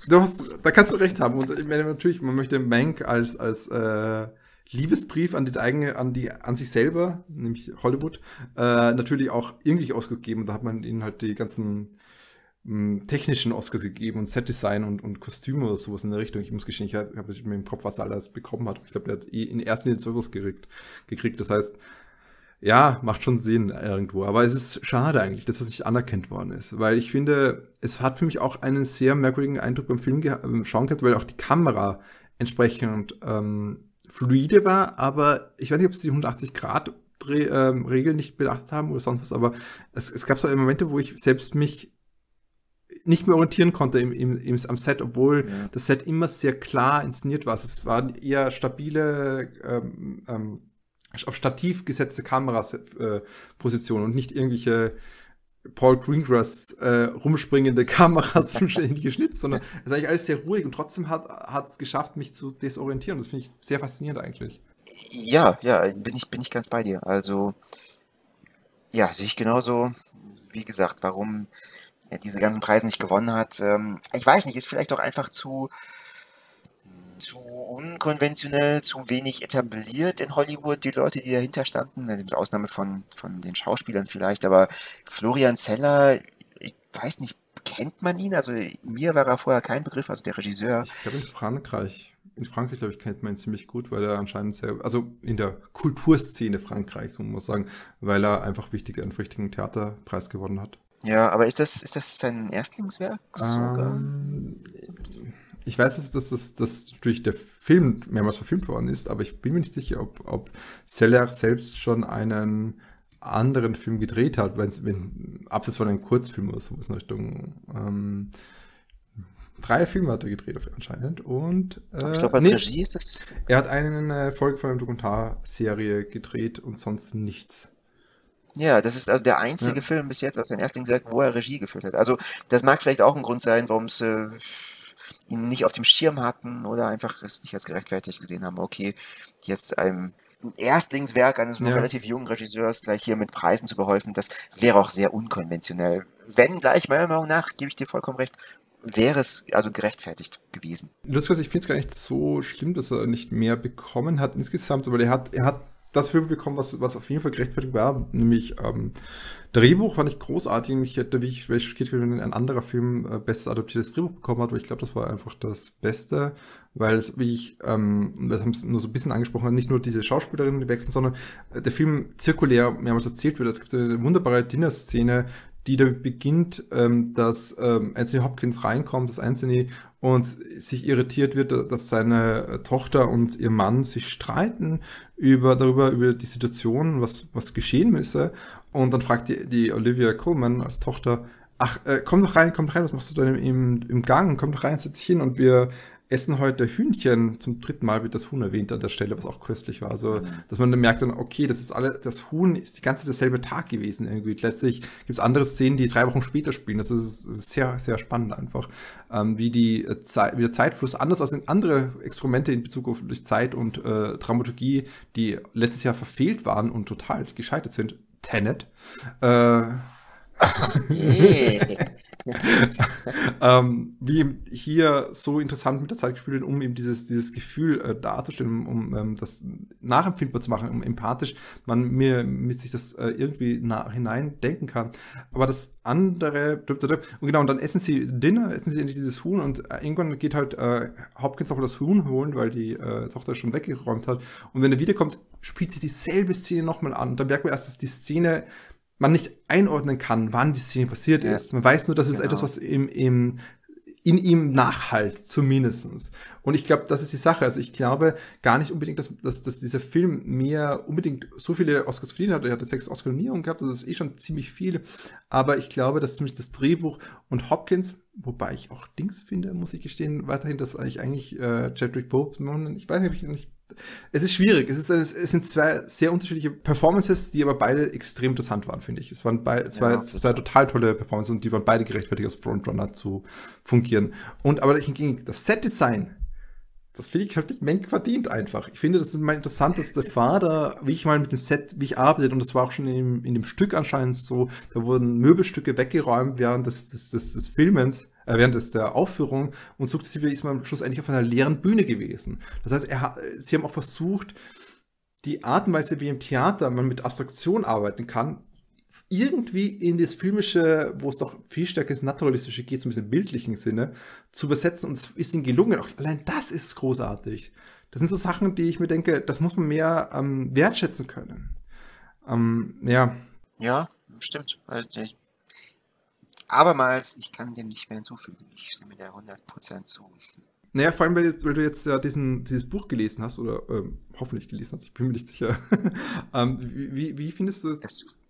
du hast, da kannst du recht haben. Und ich meine natürlich, man möchte Mank als, als äh, Liebesbrief an die eigene, an die, an sich selber, nämlich Hollywood, äh, natürlich auch irgendwie ausgegeben. Da hat man ihnen halt die ganzen technischen Oscars gegeben und Setdesign und, und Kostüme oder sowas in der Richtung. Ich muss gestehen, ich habe hab mir im Kopf, was er alles bekommen hat. Ich glaube, er hat eh in ersten Linie sowas gekriegt, gekriegt. Das heißt, ja, macht schon Sinn irgendwo. Aber es ist schade eigentlich, dass das nicht anerkannt worden ist. Weil ich finde, es hat für mich auch einen sehr merkwürdigen Eindruck beim Film beim Schauen gehabt, weil auch die Kamera entsprechend ähm, fluide war. Aber ich weiß nicht, ob sie die 180 Grad ähm, Regeln nicht bedacht haben oder sonst was, aber es, es gab so Momente, wo ich selbst mich nicht mehr orientieren konnte im, im, im, am Set, obwohl ja. das Set immer sehr klar inszeniert war. Es waren eher stabile, ähm, ähm, auf Stativ gesetzte Kamerapositionen äh, und nicht irgendwelche Paul Greengrass äh, rumspringende Kameras und ständig geschnitzt, sondern es ist eigentlich alles sehr ruhig und trotzdem hat es geschafft, mich zu desorientieren. Das finde ich sehr faszinierend eigentlich. Ja, ja, bin ich, bin ich ganz bei dir. Also, ja, sehe ich genauso. Wie gesagt, warum diese ganzen Preise nicht gewonnen hat. Ähm, ich weiß nicht, ist vielleicht auch einfach zu, zu unkonventionell, zu wenig etabliert in Hollywood, die Leute, die dahinter standen, also mit Ausnahme von, von den Schauspielern vielleicht, aber Florian Zeller, ich weiß nicht, kennt man ihn? Also mir war er vorher kein Begriff, also der Regisseur. Ich glaube in Frankreich. In Frankreich, glaube ich, kennt man ihn ziemlich gut, weil er anscheinend sehr, also in der Kulturszene Frankreichs, so muss man sagen, weil er einfach wichtige, einen wichtigen Theaterpreis gewonnen hat. Ja, aber ist das, ist das sein Erstlingswerk sogar? Ähm, ich weiß, dass, dass, dass, dass durch der Film mehrmals verfilmt worden ist, aber ich bin mir nicht sicher, ob, ob Seller selbst schon einen anderen Film gedreht hat, wenn, wenn abseits von einem Kurzfilm oder sowas in Richtung. Ähm, drei Filme hat er gedreht anscheinend und äh, ich glaube als nee, Regie ist das. Er hat eine Folge von einer Dokumentarserie gedreht und sonst nichts. Ja, das ist also der einzige ja. Film bis jetzt aus seinem Erstlingswerk, wo er Regie geführt hat. Also das mag vielleicht auch ein Grund sein, warum es äh, ihn nicht auf dem Schirm hatten oder einfach es nicht als gerechtfertigt gesehen haben. Okay, jetzt einem Erstlingswerk eines ja. relativ jungen Regisseurs gleich hier mit Preisen zu behäufen, das wäre auch sehr unkonventionell. Wenn gleich, meiner Meinung nach, gebe ich dir vollkommen recht, wäre es also gerechtfertigt gewesen. Lustig, ich finde es gar nicht so schlimm, dass er nicht mehr bekommen hat insgesamt, aber er hat, er hat das Film bekommen, was, was auf jeden Fall gerechtfertigt war, nämlich ähm, Drehbuch fand ich großartig. Ich hätte wie ich schockiert wenn ein anderer Film äh, bestes adoptiertes Drehbuch bekommen hat, aber ich glaube, das war einfach das Beste, weil es, wie ich, ähm, wir haben es nur so ein bisschen angesprochen, nicht nur diese Schauspielerinnen, die wechseln, sondern äh, der Film zirkulär mehrmals erzählt wird. Es gibt eine wunderbare Dinner-Szene, die damit beginnt, ähm, dass ähm, Anthony Hopkins reinkommt, dass Anthony und sich irritiert wird, dass seine Tochter und ihr Mann sich streiten über darüber über die Situation, was was geschehen müsse. Und dann fragt die, die Olivia Coleman als Tochter, ach, äh, komm doch rein, komm doch rein, was machst du da im, im Gang? Komm doch rein, setz dich hin und wir essen heute Hühnchen. Zum dritten Mal wird das Huhn erwähnt an der Stelle, was auch köstlich war. Also, dass man dann merkt dann, okay, das ist alle, das Huhn ist die ganze derselbe Tag gewesen irgendwie. Letztlich gibt es andere Szenen, die drei Wochen später spielen. Das ist, das ist sehr, sehr spannend einfach, ähm, wie die äh, Zeit, wie der Zeitfluss anders als in andere Experimente in Bezug auf Zeit und äh, Dramaturgie, die letztes Jahr verfehlt waren und total gescheitert sind. Tenet. Äh, ähm, wie hier so interessant mit der Zeit gespielt wird, um eben dieses, dieses Gefühl äh, darzustellen, um ähm, das nachempfindbar zu machen, um empathisch man mir mit sich das äh, irgendwie hinein denken kann. Aber das andere, und genau, und dann essen sie Dinner, essen sie endlich dieses Huhn und äh, irgendwann geht halt äh, Hopkins auch das Huhn holen, weil die äh, Tochter schon weggeräumt hat. Und wenn er wiederkommt, spielt sie dieselbe Szene nochmal an. Und dann merkt man erst, dass die Szene man nicht einordnen kann, wann die Szene passiert ja. ist. Man weiß nur, dass es genau. etwas, was im, im, in ihm nachhalt, zumindestens. Und ich glaube, das ist die Sache. Also ich glaube gar nicht unbedingt, dass, dass, dass dieser Film mir unbedingt so viele Oscars verdient hat. Er hatte sechs Oscar-Nominierungen gehabt, das ist eh schon ziemlich viel. Aber ich glaube, dass zumindest das Drehbuch und Hopkins, wobei ich auch Dings finde, muss ich gestehen, weiterhin, dass ich eigentlich äh, Chadwick Boseman, ich weiß nicht, ob ich nicht es ist schwierig. Es, ist, es sind zwei sehr unterschiedliche Performances, die aber beide extrem interessant waren, finde ich. Es waren beide, zwei, ja, zwei total tolle Performances und die waren beide gerechtfertigt, als Frontrunner zu fungieren. Und aber hingegen das Set-Design, das finde ich, hat die Menk verdient einfach. Ich finde, das ist mein interessantester Vater, wie ich mal mit dem Set, wie ich arbeite. Und das war auch schon in dem, in dem Stück anscheinend so. Da wurden Möbelstücke weggeräumt während des, des, des, des Filmens äh, während des, der Aufführung und sukzessive ist man am Schluss eigentlich auf einer leeren Bühne gewesen. Das heißt, er, sie haben auch versucht, die Art und Weise, wie im Theater man mit Abstraktion arbeiten kann, irgendwie in das filmische, wo es doch viel stärker ins Naturalistische geht, so ein bisschen bildlichen Sinne, zu übersetzen und es ist ihnen gelungen. Auch allein das ist großartig. Das sind so Sachen, die ich mir denke, das muss man mehr ähm, wertschätzen können. Ähm, ja. Ja, stimmt. Abermals, ich kann dem nicht mehr hinzufügen. Ich stimme der 100% zu. Naja, vor allem, weil, weil du jetzt ja diesen, dieses Buch gelesen hast oder ähm, hoffentlich gelesen hast, ich bin mir nicht sicher. ähm, wie, wie findest du es? Das das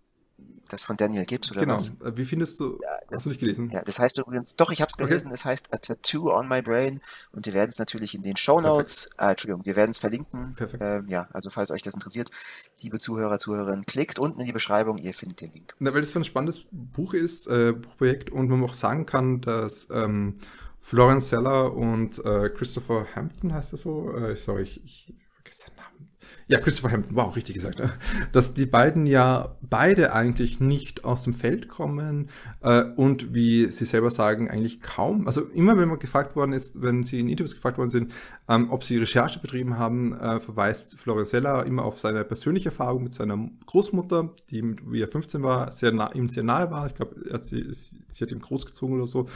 von Daniel Gibbs oder genau. was? Äh, wie findest du? Ja, das, hast du nicht gelesen? Ja, das heißt übrigens, doch, ich habe es gelesen. Okay. Es heißt A Tattoo on My Brain und wir werden es natürlich in den Show Notes, äh, Entschuldigung, wir werden es verlinken. Perfekt. Ähm, ja, also falls euch das interessiert, liebe Zuhörer, Zuhörerinnen, klickt unten in die Beschreibung, ihr findet den Link. Na, weil das für ein spannendes Buch ist, äh, Buchprojekt und man auch sagen kann, dass ähm, Florence Seller und äh, Christopher Hampton heißt er so, äh, sorry, ich, ich vergesse den Namen ja, Christopher Hampton, wow, richtig gesagt, ne? dass die beiden ja beide eigentlich nicht aus dem Feld kommen äh, und wie sie selber sagen, eigentlich kaum, also immer wenn man gefragt worden ist, wenn sie in Interviews gefragt worden sind, ähm, ob sie Recherche betrieben haben, äh, verweist Florian Seller immer auf seine persönliche Erfahrung mit seiner Großmutter, die, wie er 15 war, sehr nah, ihm sehr nahe war. Ich glaube, sie, sie hat ihn großgezogen oder so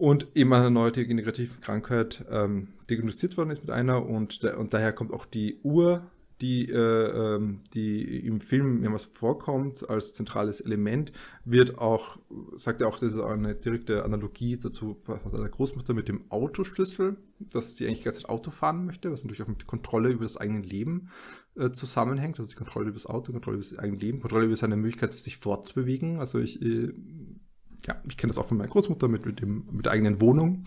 und eben eine neue degenerative Krankheit ähm, diagnostiziert worden ist mit einer und, und daher kommt auch die Uhr die, äh, ähm, die im Film mehrmals vorkommt als zentrales Element, wird auch, sagt er auch, das ist eine direkte Analogie dazu von seiner Großmutter mit dem Autoschlüssel, dass sie eigentlich die ganze Zeit Auto fahren möchte, was natürlich auch mit Kontrolle über das eigene Leben äh, zusammenhängt, also die Kontrolle über das Auto, Kontrolle über das eigene Leben, Kontrolle über seine Möglichkeit, sich fortzubewegen. Also ich äh, ja, ich kenne das auch von meiner Großmutter mit, mit, dem, mit der eigenen Wohnung,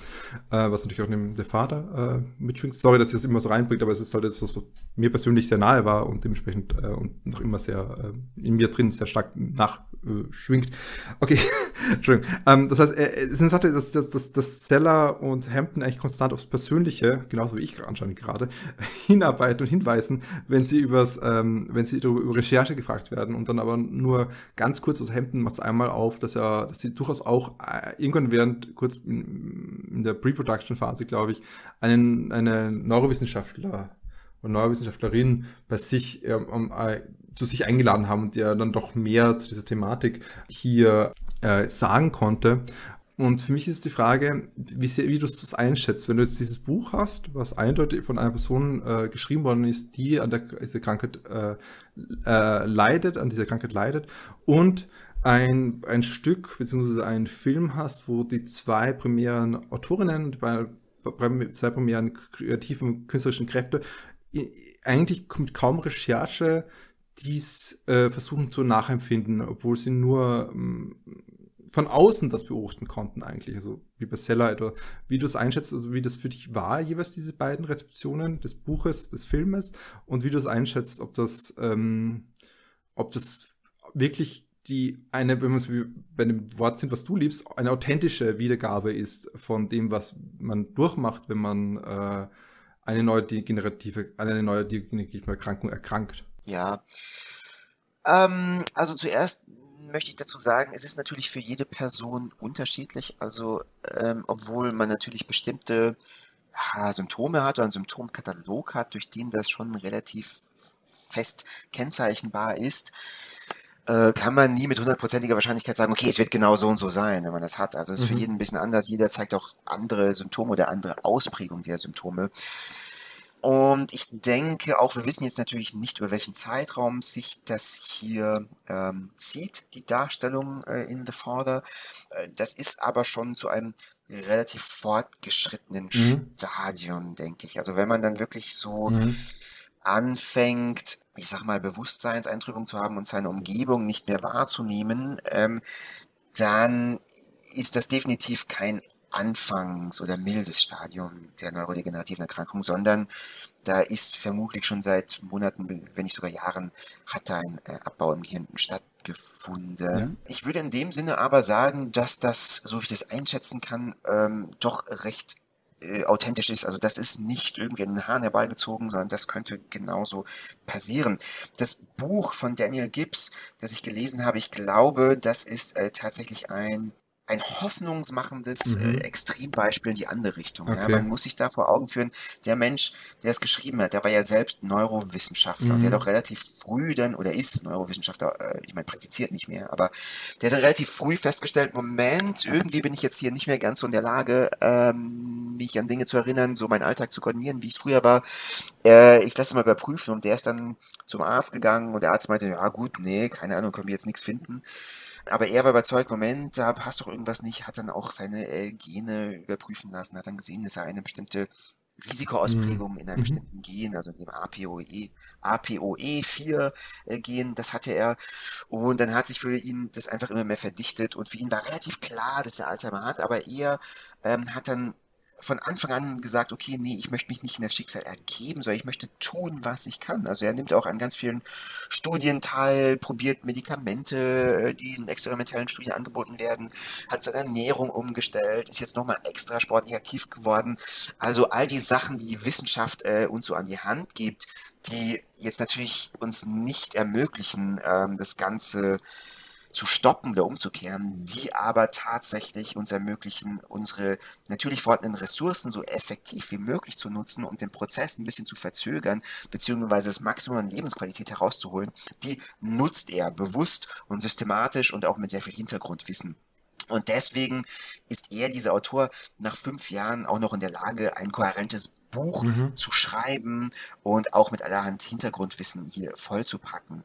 äh, was natürlich auch dem, der Vater äh, mitschwingt. Sorry, dass ich das immer so reinbringt, aber es ist halt etwas, was mir persönlich sehr nahe war und dementsprechend äh, und noch immer sehr äh, in mir drin sehr stark nachschwingt. okay, Entschuldigung. Ähm, das heißt, äh, ist eine dass, dass, dass, dass Seller und Hampton eigentlich konstant aufs Persönliche, genauso wie ich anscheinend gerade, hinarbeiten und hinweisen, wenn sie übers, ähm, wenn sie über Recherche gefragt werden und dann aber nur ganz kurz, also Hampton macht es einmal auf, dass er, dass sie durchaus auch äh, irgendwann während, kurz in, in der Pre-Production-Phase, glaube ich, einen, einen Neurowissenschaftler und Neurowissenschaftlerin bei sich ähm, äh, zu sich eingeladen haben und der dann doch mehr zu dieser Thematik hier äh, sagen konnte. Und für mich ist die Frage, wie, wie du das einschätzt, wenn du jetzt dieses Buch hast, was eindeutig von einer Person äh, geschrieben worden ist, die an der, dieser Krankheit äh, äh, leidet, an dieser Krankheit leidet, und ein, ein Stück bzw. einen Film hast, wo die zwei primären Autorinnen und zwei primären kreativen künstlerischen Kräfte eigentlich mit kaum Recherche dies äh, versuchen zu nachempfinden, obwohl sie nur ähm, von außen das beobachten konnten eigentlich, also wie bei Seller etwa. Wie du es einschätzt, also wie das für dich war, jeweils diese beiden Rezeptionen des Buches, des Filmes und wie du es einschätzt, ob das, ähm, ob das wirklich die eine, wenn wir bei dem Wort sind, was du liebst, eine authentische Wiedergabe ist von dem, was man durchmacht, wenn man äh, eine neue degenerative, eine neue degenerative Erkrankung erkrankt. Ja. Ähm, also zuerst möchte ich dazu sagen, es ist natürlich für jede Person unterschiedlich. Also, ähm, obwohl man natürlich bestimmte ja, Symptome hat oder einen Symptomkatalog hat, durch den das schon relativ fest kennzeichnbar ist, äh, kann man nie mit hundertprozentiger Wahrscheinlichkeit sagen, okay, es wird genau so und so sein, wenn man das hat. Also es ist mhm. für jeden ein bisschen anders. Jeder zeigt auch andere Symptome oder andere Ausprägungen der Symptome. Und ich denke auch, wir wissen jetzt natürlich nicht, über welchen Zeitraum sich das hier ähm, zieht, die Darstellung äh, in The Father. Äh, das ist aber schon zu einem relativ fortgeschrittenen mhm. Stadium, denke ich. Also wenn man dann wirklich so mhm. anfängt, ich sag mal, Bewusstseinseintrübung zu haben und seine Umgebung nicht mehr wahrzunehmen, ähm, dann ist das definitiv kein Anfangs- oder mildes Stadium der neurodegenerativen Erkrankung, sondern da ist vermutlich schon seit Monaten, wenn nicht sogar Jahren, hat da ein äh, Abbau im Gehirn stattgefunden. Ja. Ich würde in dem Sinne aber sagen, dass das, so wie ich das einschätzen kann, ähm, doch recht äh, authentisch ist. Also das ist nicht irgendwie in den Haaren herbeigezogen, sondern das könnte genauso passieren. Das Buch von Daniel Gibbs, das ich gelesen habe, ich glaube, das ist äh, tatsächlich ein ein hoffnungsmachendes äh, mhm. äh, Extrembeispiel in die andere Richtung. Okay. Ja, man muss sich da vor Augen führen, der Mensch, der es geschrieben hat, der war ja selbst Neurowissenschaftler mhm. und der auch relativ früh dann, oder ist Neurowissenschaftler, äh, ich meine, praktiziert nicht mehr, aber der hat relativ früh festgestellt, Moment, irgendwie bin ich jetzt hier nicht mehr ganz so in der Lage, ähm, mich an Dinge zu erinnern, so meinen Alltag zu koordinieren, wie es früher war. Äh, ich lasse es mal überprüfen und der ist dann zum Arzt gegangen und der Arzt meinte, ja gut, nee, keine Ahnung, können wir jetzt nichts finden. Aber er war überzeugt, Moment, da passt doch irgendwas nicht, hat dann auch seine äh, Gene überprüfen lassen, hat dann gesehen, dass er eine bestimmte Risikoausprägung mhm. in einem mhm. bestimmten Gen, also dem APOE, APOE4 äh, Gen, das hatte er. Und dann hat sich für ihn das einfach immer mehr verdichtet und für ihn war relativ klar, dass er Alzheimer hat, aber er ähm, hat dann von Anfang an gesagt, okay, nee, ich möchte mich nicht in das Schicksal ergeben, sondern ich möchte tun, was ich kann. Also er nimmt auch an ganz vielen Studien teil, probiert Medikamente, äh, die in experimentellen Studien angeboten werden, hat seine Ernährung umgestellt, ist jetzt nochmal extra sportlich aktiv geworden. Also all die Sachen, die die Wissenschaft äh, uns so an die Hand gibt, die jetzt natürlich uns nicht ermöglichen, ähm, das Ganze zu stoppen oder umzukehren, die aber tatsächlich uns ermöglichen, unsere natürlich vorhandenen Ressourcen so effektiv wie möglich zu nutzen und den Prozess ein bisschen zu verzögern, beziehungsweise das Maximum an Lebensqualität herauszuholen, die nutzt er bewusst und systematisch und auch mit sehr viel Hintergrundwissen. Und deswegen ist er, dieser Autor, nach fünf Jahren auch noch in der Lage, ein kohärentes Buch mhm. zu schreiben und auch mit allerhand Hintergrundwissen hier vollzupacken.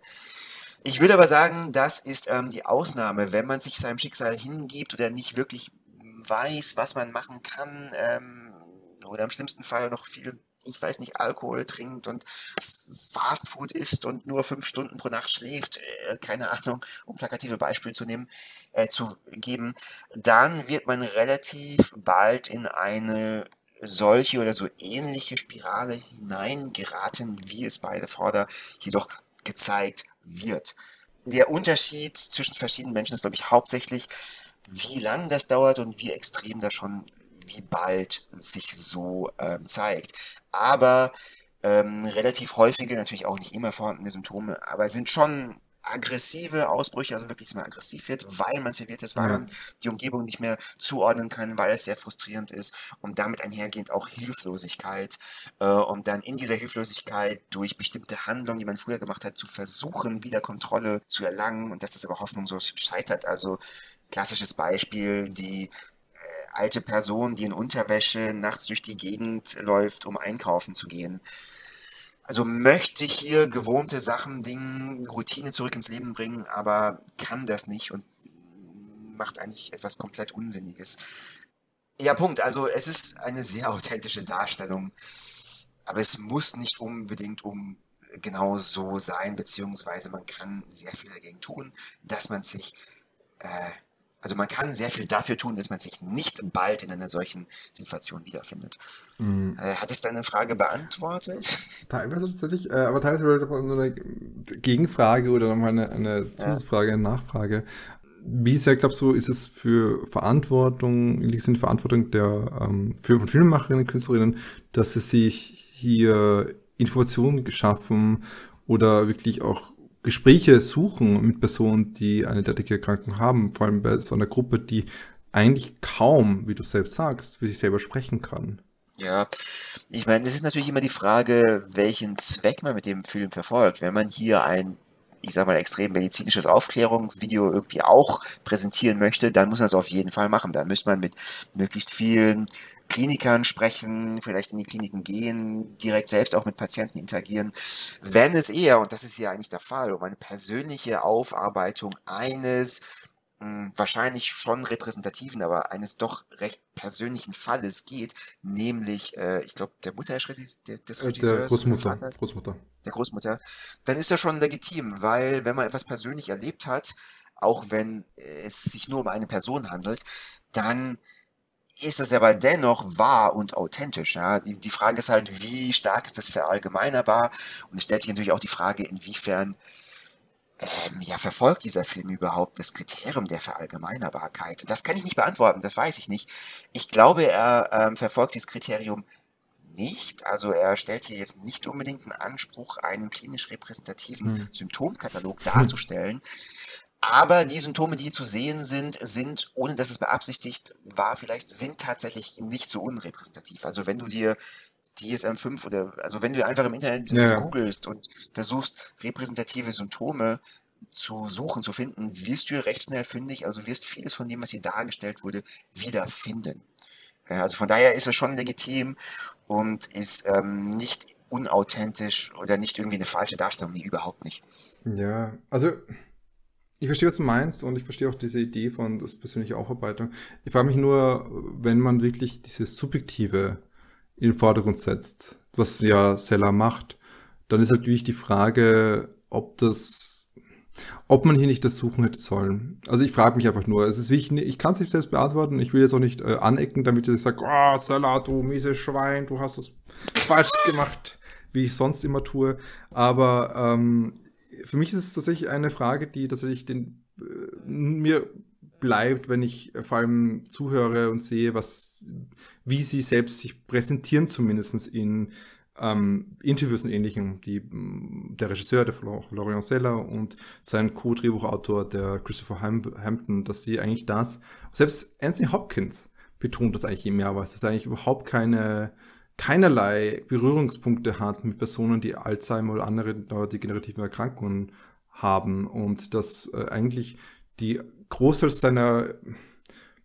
Ich würde aber sagen, das ist ähm, die Ausnahme, wenn man sich seinem Schicksal hingibt oder nicht wirklich weiß, was man machen kann, ähm, oder im schlimmsten Fall noch viel, ich weiß nicht, Alkohol trinkt und Fastfood isst und nur fünf Stunden pro Nacht schläft, äh, keine Ahnung, um plakative Beispiele zu nehmen, äh, zu geben, dann wird man relativ bald in eine solche oder so ähnliche Spirale hineingeraten, wie es bei The Father jedoch gezeigt wird. Der Unterschied zwischen verschiedenen Menschen ist, glaube ich, hauptsächlich, wie lang das dauert und wie extrem das schon, wie bald sich so ähm, zeigt. Aber ähm, relativ häufige, natürlich auch nicht immer vorhandene Symptome, aber sind schon aggressive Ausbrüche, also wirklich, dass man aggressiv wird, weil man verwirrt ist, weil ja. man die Umgebung nicht mehr zuordnen kann, weil es sehr frustrierend ist und damit einhergehend auch Hilflosigkeit äh, und dann in dieser Hilflosigkeit durch bestimmte Handlungen, die man früher gemacht hat, zu versuchen, wieder Kontrolle zu erlangen und dass das aber hoffnungslos scheitert. Also klassisches Beispiel, die äh, alte Person, die in Unterwäsche nachts durch die Gegend läuft, um einkaufen zu gehen also möchte hier gewohnte Sachen, Dinge, Routine zurück ins Leben bringen, aber kann das nicht und macht eigentlich etwas komplett Unsinniges. Ja, Punkt. Also es ist eine sehr authentische Darstellung, aber es muss nicht unbedingt um genau so sein, beziehungsweise man kann sehr viel dagegen tun, dass man sich äh, also man kann sehr viel dafür tun, dass man sich nicht bald in einer solchen Situation wiederfindet. Mhm. Hat es deine Frage beantwortet? Teilweise tatsächlich, äh, aber teilweise nur eine Gegenfrage oder nochmal eine, eine Zusatzfrage, eine Nachfrage. Wie sehr glaubst du, ist es für Verantwortung, liegt es in der Verantwortung der ähm, für Filmemacherinnen und Künstlerinnen, dass sie sich hier Informationen geschaffen oder wirklich auch Gespräche suchen mit Personen, die eine derartige Erkrankung haben, vor allem bei so einer Gruppe, die eigentlich kaum, wie du selbst sagst, für sich selber sprechen kann. Ja, ich meine, es ist natürlich immer die Frage, welchen Zweck man mit dem Film verfolgt. Wenn man hier ein, ich sag mal, extrem medizinisches Aufklärungsvideo irgendwie auch präsentieren möchte, dann muss man es auf jeden Fall machen. Da müsste man mit möglichst vielen Klinikern sprechen, vielleicht in die Kliniken gehen, direkt selbst auch mit Patienten interagieren. Wenn es eher, und das ist ja eigentlich der Fall, um eine persönliche Aufarbeitung eines hm, wahrscheinlich schon repräsentativen, aber eines doch recht persönlichen Falles geht, nämlich, äh, ich glaube, der Mutter des Regisseurs, äh, der Großmutter, der Großmutter. Der Großmutter, dann ist das schon legitim, weil wenn man etwas persönlich erlebt hat, auch wenn es sich nur um eine Person handelt, dann ist das aber dennoch wahr und authentisch. Ja? Die, die Frage ist halt, wie stark ist das verallgemeinerbar? Und es stellt sich natürlich auch die Frage, inwiefern ähm, ja, verfolgt dieser Film überhaupt das Kriterium der Verallgemeinerbarkeit? Das kann ich nicht beantworten, das weiß ich nicht. Ich glaube, er ähm, verfolgt dieses Kriterium nicht. Also er stellt hier jetzt nicht unbedingt einen Anspruch, einen klinisch repräsentativen hm. Symptomkatalog darzustellen. Aber die Symptome, die zu sehen sind, sind, ohne dass es beabsichtigt war, vielleicht sind tatsächlich nicht so unrepräsentativ. Also wenn du dir DSM-5 oder, also wenn du einfach im Internet ja. googelst und versuchst, repräsentative Symptome zu suchen, zu finden, wirst du recht schnell fündig, also wirst vieles von dem, was hier dargestellt wurde, wiederfinden. Also von daher ist es schon legitim und ist ähm, nicht unauthentisch oder nicht irgendwie eine falsche Darstellung, nee, überhaupt nicht. Ja, also ich verstehe, was du meinst und ich verstehe auch diese Idee von das persönliche Aufarbeitung. Ich frage mich nur, wenn man wirklich dieses Subjektive in den Vordergrund setzt, was ja Seller macht, dann ist natürlich die Frage, ob das, ob man hier nicht das suchen hätte sollen. Also ich frage mich einfach nur. Es ist wichtig, ich kann es nicht selbst beantworten. Ich will jetzt auch nicht äh, anecken, damit ich sage, oh, Seller, du miese Schwein, du hast das falsch gemacht, wie ich sonst immer tue. Aber ähm, für mich ist es tatsächlich eine Frage, die tatsächlich den, äh, mir bleibt, wenn ich vor allem zuhöre und sehe, was, wie sie selbst sich präsentieren, zumindest in ähm, Interviews und ähnlichem, die, der Regisseur, der Florian Seller und sein Co-Drehbuchautor, der Christopher Hampton, dass sie eigentlich das, selbst Anthony Hopkins betont das eigentlich mehrmals, dass er eigentlich überhaupt keine, keinerlei Berührungspunkte hat mit Personen, die Alzheimer oder andere neurodegenerative Erkrankungen haben und dass äh, eigentlich die Großteil seiner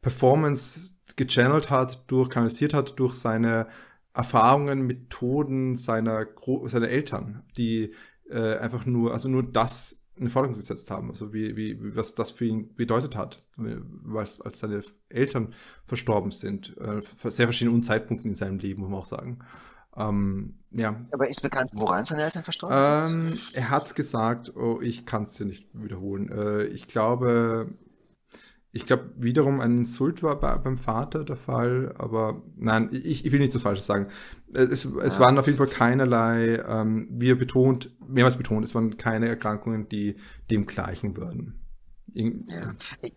Performance gechannelt hat, durch, kanalisiert hat durch seine Erfahrungen, Methoden seiner, Gro seiner Eltern, die äh, einfach nur, also nur das in den Vordergrund gesetzt haben, also wie, wie, was das für ihn bedeutet hat, was, als seine Eltern verstorben sind, äh, sehr verschiedenen Zeitpunkten in seinem Leben, muss man auch sagen. Ähm, ja. Aber ist bekannt, woran seine Eltern verstorben ähm, sind? Er hat es gesagt, oh, ich kann es dir nicht wiederholen. Äh, ich glaube, ich glaube, wiederum ein Insult war bei, beim Vater der Fall, aber nein, ich, ich will nicht so falsch sagen. Es, es ja. waren auf jeden Fall keinerlei, ähm, wie er betont, mehrmals betont, es waren keine Erkrankungen, die dem gleichen würden. In, ja. Ich,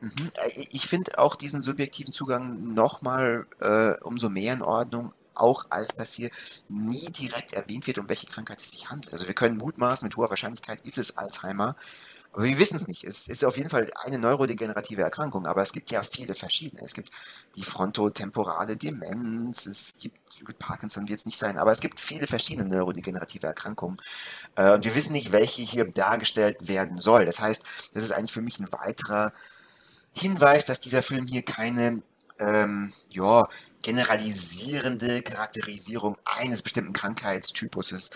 mhm. ich finde auch diesen subjektiven Zugang nochmal äh, umso mehr in Ordnung, auch als dass hier nie direkt erwähnt wird, um welche Krankheit es sich handelt. Also wir können mutmaßen, mit hoher Wahrscheinlichkeit ist es Alzheimer. Aber wir wissen es nicht. Es ist auf jeden Fall eine neurodegenerative Erkrankung, aber es gibt ja viele verschiedene. Es gibt die frontotemporale Demenz, es gibt Parkinson wird es nicht sein, aber es gibt viele verschiedene neurodegenerative Erkrankungen. Äh, und wir wissen nicht, welche hier dargestellt werden soll. Das heißt, das ist eigentlich für mich ein weiterer Hinweis, dass dieser Film hier keine ähm, ja, generalisierende Charakterisierung eines bestimmten Krankheitstypuses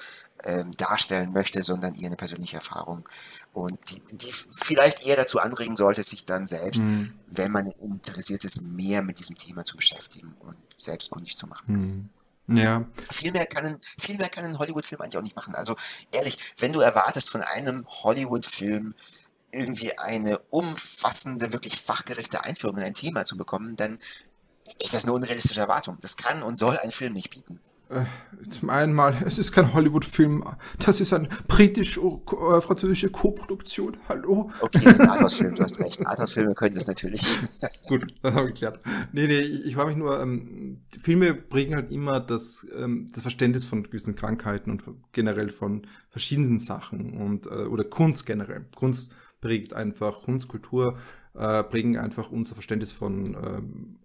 ähm, darstellen möchte, sondern eher eine persönliche Erfahrung und die, die vielleicht eher dazu anregen sollte, sich dann selbst, mhm. wenn man interessiert ist, mehr mit diesem Thema zu beschäftigen und selbst auch nicht zu machen. Mhm. Ja. Viel mehr kann ein, viel mehr kann ein Hollywood-Film eigentlich auch nicht machen. Also ehrlich, wenn du erwartest von einem Hollywood-Film irgendwie eine umfassende, wirklich fachgerechte Einführung in ein Thema zu bekommen, dann ist das eine unrealistische Erwartung. Das kann und soll ein Film nicht bieten. Äh, zum einen mal, es ist kein Hollywood-Film, das ist eine britisch-französische Co-Produktion. Hallo? Okay, das ist ein Arthouse-Film, du hast recht. Arthouse-Filme können das natürlich. Gut, das habe ich geklärt. Nee, nee, ich, ich frage mich nur, ähm, Filme bringen halt immer das, ähm, das Verständnis von gewissen Krankheiten und generell von verschiedenen Sachen und äh, oder Kunst generell. Kunst prägt einfach, Kunstkultur äh, prägen einfach unser Verständnis von ähm,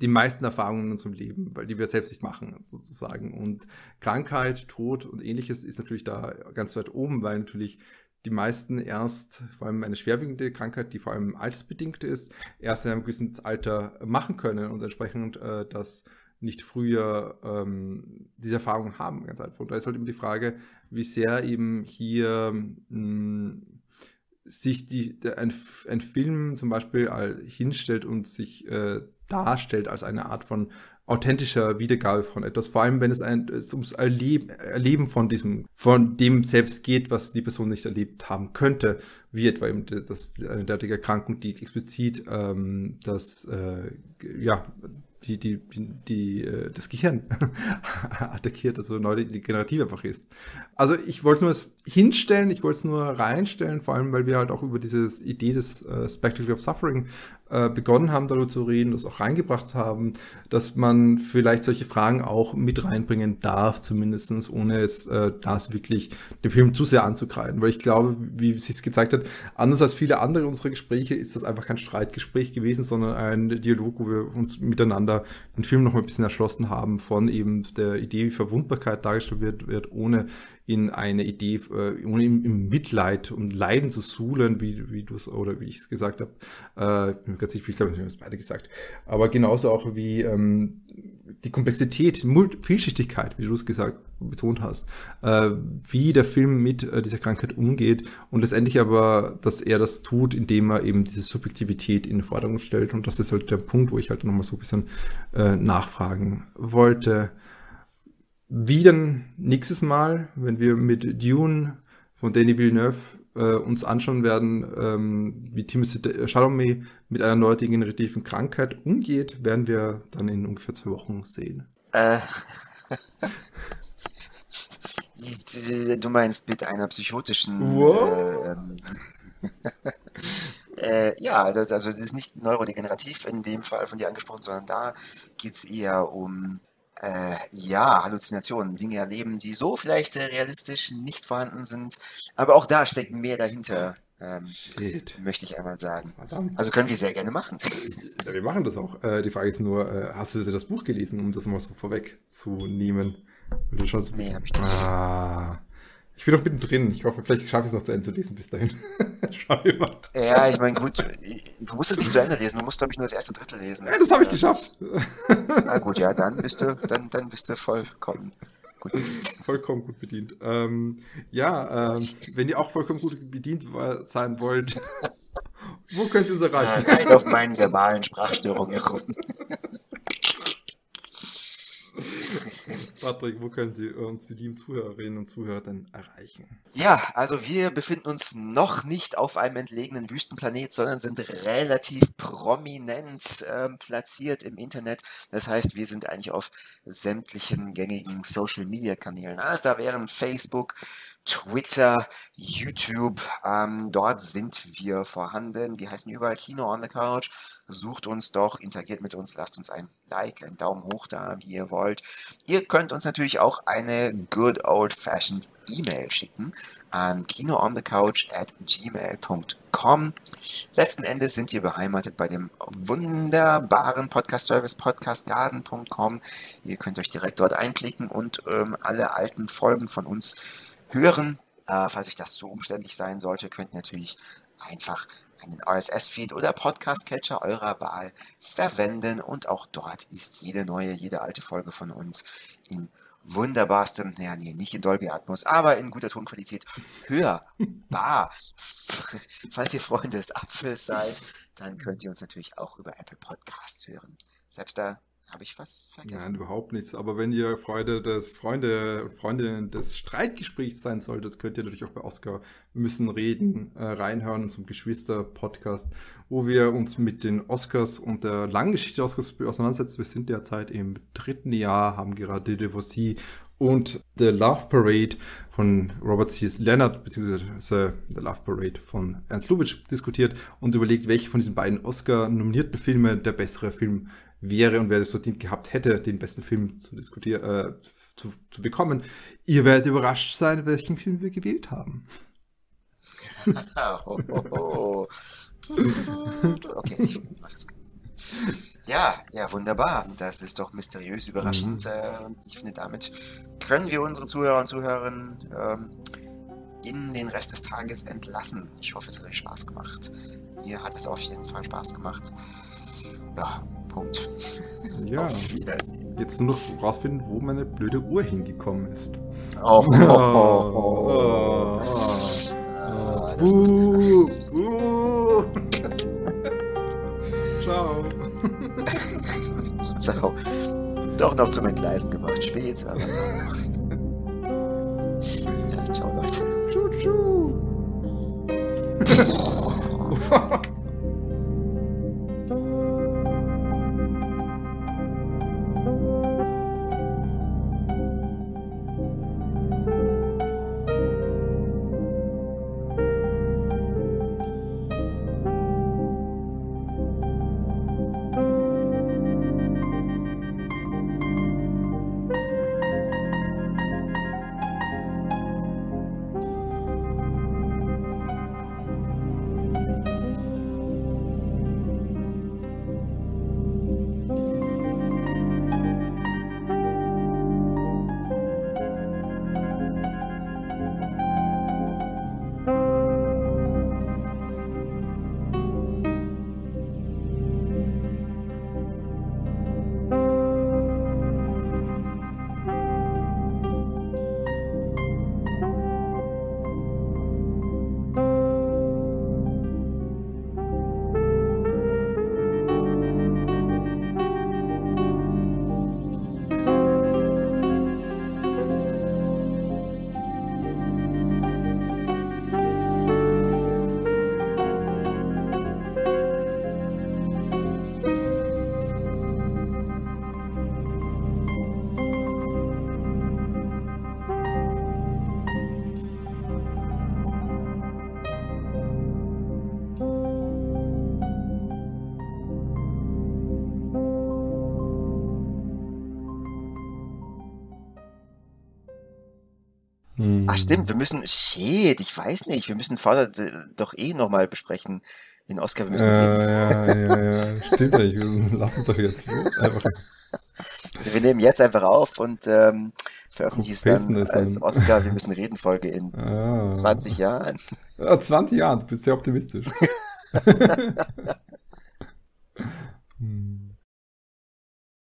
die meisten Erfahrungen in unserem Leben, weil die wir selbst nicht machen, sozusagen. Und Krankheit, Tod und ähnliches ist natürlich da ganz weit oben, weil natürlich die meisten erst, vor allem eine schwerwiegende Krankheit, die vor allem altersbedingt ist, erst in einem gewissen Alter machen können und entsprechend äh, das nicht früher ähm, diese Erfahrung haben, ganz einfach. Und da ist halt eben die Frage, wie sehr eben hier mh, hm, sich die, der, ein, ein Film zum Beispiel hinstellt und sich äh, darstellt als eine Art von authentischer Wiedergabe von etwas, vor allem wenn es, ein, es ums Erleben, Erleben von diesem, von dem selbst geht, was die Person nicht erlebt haben könnte, wie etwa eben das, eine derartige Erkrankung, die explizit ähm, das äh, ja die, die, die, äh, das Gehirn attackiert, also neudegenerativ einfach ist. Also ich wollte nur es hinstellen, ich wollte es nur reinstellen, vor allem weil wir halt auch über diese Idee des äh, Spectacle of Suffering äh, begonnen haben, darüber zu reden, das auch reingebracht haben, dass man vielleicht solche Fragen auch mit reinbringen darf, zumindestens ohne es äh, das wirklich dem Film zu sehr anzukreiden. Weil ich glaube, wie es sich gezeigt hat, anders als viele andere unserer Gespräche ist das einfach kein Streitgespräch gewesen, sondern ein Dialog, wo wir uns miteinander den Film noch mal ein bisschen erschlossen haben von eben der Idee, wie Verwundbarkeit dargestellt wird, wird ohne in eine Idee, äh, ohne im, im, Mitleid und Leiden zu suhlen, wie, wie du es oder wie ich es gesagt habe. Äh, bin ganz sicher, ich glaube, wir haben es beide gesagt. Aber genauso auch wie ähm, die Komplexität, die Vielschichtigkeit, wie du es gesagt, betont hast, äh, wie der Film mit äh, dieser Krankheit umgeht und letztendlich aber, dass er das tut, indem er eben diese Subjektivität in den Vordergrund stellt und das ist halt der Punkt, wo ich halt nochmal so ein bisschen äh, nachfragen wollte. Wie dann nächstes Mal, wenn wir mit Dune von Danny Villeneuve äh, uns anschauen werden, ähm, wie Timothée Chalamet mit einer neudegenerativen Krankheit umgeht, werden wir dann in ungefähr zwei Wochen sehen. Äh. du meinst mit einer psychotischen. Wow. Äh, ähm, äh, ja, das, also das ist nicht neurodegenerativ in dem Fall von dir angesprochen, sondern da geht es eher um äh, ja, Halluzinationen, Dinge erleben, die so vielleicht äh, realistisch nicht vorhanden sind. Aber auch da steckt mehr dahinter, ähm, möchte ich einmal sagen. Verdammt. Also können wir sehr gerne machen. Ja, wir machen das auch. Äh, die Frage ist nur, äh, hast du das Buch gelesen, um das mal so vorwegzunehmen? Du schon nee, hab ich nicht. Ah. Ich bin noch mittendrin. Ich hoffe, vielleicht schaffe ich es noch zu Ende zu lesen bis dahin. Schau mal. Ja, ich meine, gut, du musst es nicht zu Ende lesen. Du musst, glaube ich, nur das erste Drittel lesen. Ja, das habe ich geschafft. Na gut, ja, dann bist du, dann, dann bist du vollkommen gut bedient. Vollkommen gut bedient. Ähm, ja, ähm, wenn ihr auch vollkommen gut bedient sein wollt, wo könnt ihr uns erreichen? Ja, auf meinen verbalen Sprachstörungen herum. Patrick, wo können Sie uns die lieben Zuhörerinnen und Zuhörer denn erreichen? Ja, also wir befinden uns noch nicht auf einem entlegenen Wüstenplanet, sondern sind relativ prominent äh, platziert im Internet. Das heißt, wir sind eigentlich auf sämtlichen gängigen Social-Media-Kanälen. Also da wären Facebook, Twitter, YouTube. Ähm, dort sind wir vorhanden. Wir heißen überall Kino on the Couch. Sucht uns doch, interagiert mit uns, lasst uns ein Like, einen Daumen hoch da, wie ihr wollt. Ihr könnt uns natürlich auch eine good old fashioned E-Mail schicken an kinoonthecouch at gmail.com. Letzten Endes sind wir beheimatet bei dem wunderbaren Podcast-Service podcastgarden.com. Ihr könnt euch direkt dort einklicken und ähm, alle alten Folgen von uns hören. Äh, falls euch das zu umständlich sein sollte, könnt ihr natürlich einfach einen RSS-Feed oder Podcast-Catcher eurer Wahl verwenden und auch dort ist jede neue, jede alte Folge von uns in wunderbarstem, naja, nee, nicht in Dolby Atmos, aber in guter Tonqualität hörbar. Falls ihr Freunde des Apfels seid, dann könnt ihr uns natürlich auch über Apple Podcasts hören. Selbst da habe ich was vergessen? Nein, überhaupt nichts. Aber wenn ihr Freude des Freunde und Freundinnen des Streitgesprächs sein solltet, könnt ihr natürlich auch bei Oscar müssen reden äh, reinhören zum Geschwister-Podcast, wo wir uns mit den Oscars und der langen Geschichte Oscars auseinandersetzen. Wir sind derzeit im dritten Jahr, haben gerade Devocy und The Love Parade von Robert C. Leonard beziehungsweise The Love Parade von Ernst Lubitsch diskutiert und überlegt, welche von diesen beiden Oscar-nominierten Filme der bessere Film wäre und wer es verdient gehabt hätte, den besten Film zu diskutieren, äh, zu, zu bekommen. Ihr werdet überrascht sein, welchen Film wir gewählt haben. okay, ich mach das. Ja, ja, wunderbar. Das ist doch mysteriös überraschend. Mhm. Äh, und ich finde, damit können wir unsere Zuhörer und Zuhörerinnen ähm, in den Rest des Tages entlassen. Ich hoffe, es hat euch Spaß gemacht. Mir hat es auf jeden Fall Spaß gemacht. Ja, Punkt. Ja. Auf Wiedersehen. Jetzt nur noch rausfinden, wo meine blöde Uhr hingekommen ist. Oh, oh, oh, oh. oh, oh. Buh, buh. Ciao. Ciao. Doch noch zum Entgleisen gemacht, später. Aber ja, ciao Leute. Tschu, tschu. Stimmt, wir müssen, shit, ich weiß nicht, wir müssen vorher doch eh nochmal besprechen. Den Oscar, wir müssen äh, reden. Ja, ja, ja, stimmt eigentlich. Lass uns doch jetzt einfach. Wir nehmen jetzt einfach auf und ähm, veröffentlichen es dann als Oscar, wir müssen reden Folge in ah. 20 Jahren. Ja, 20 Jahren, du bist sehr optimistisch. hm.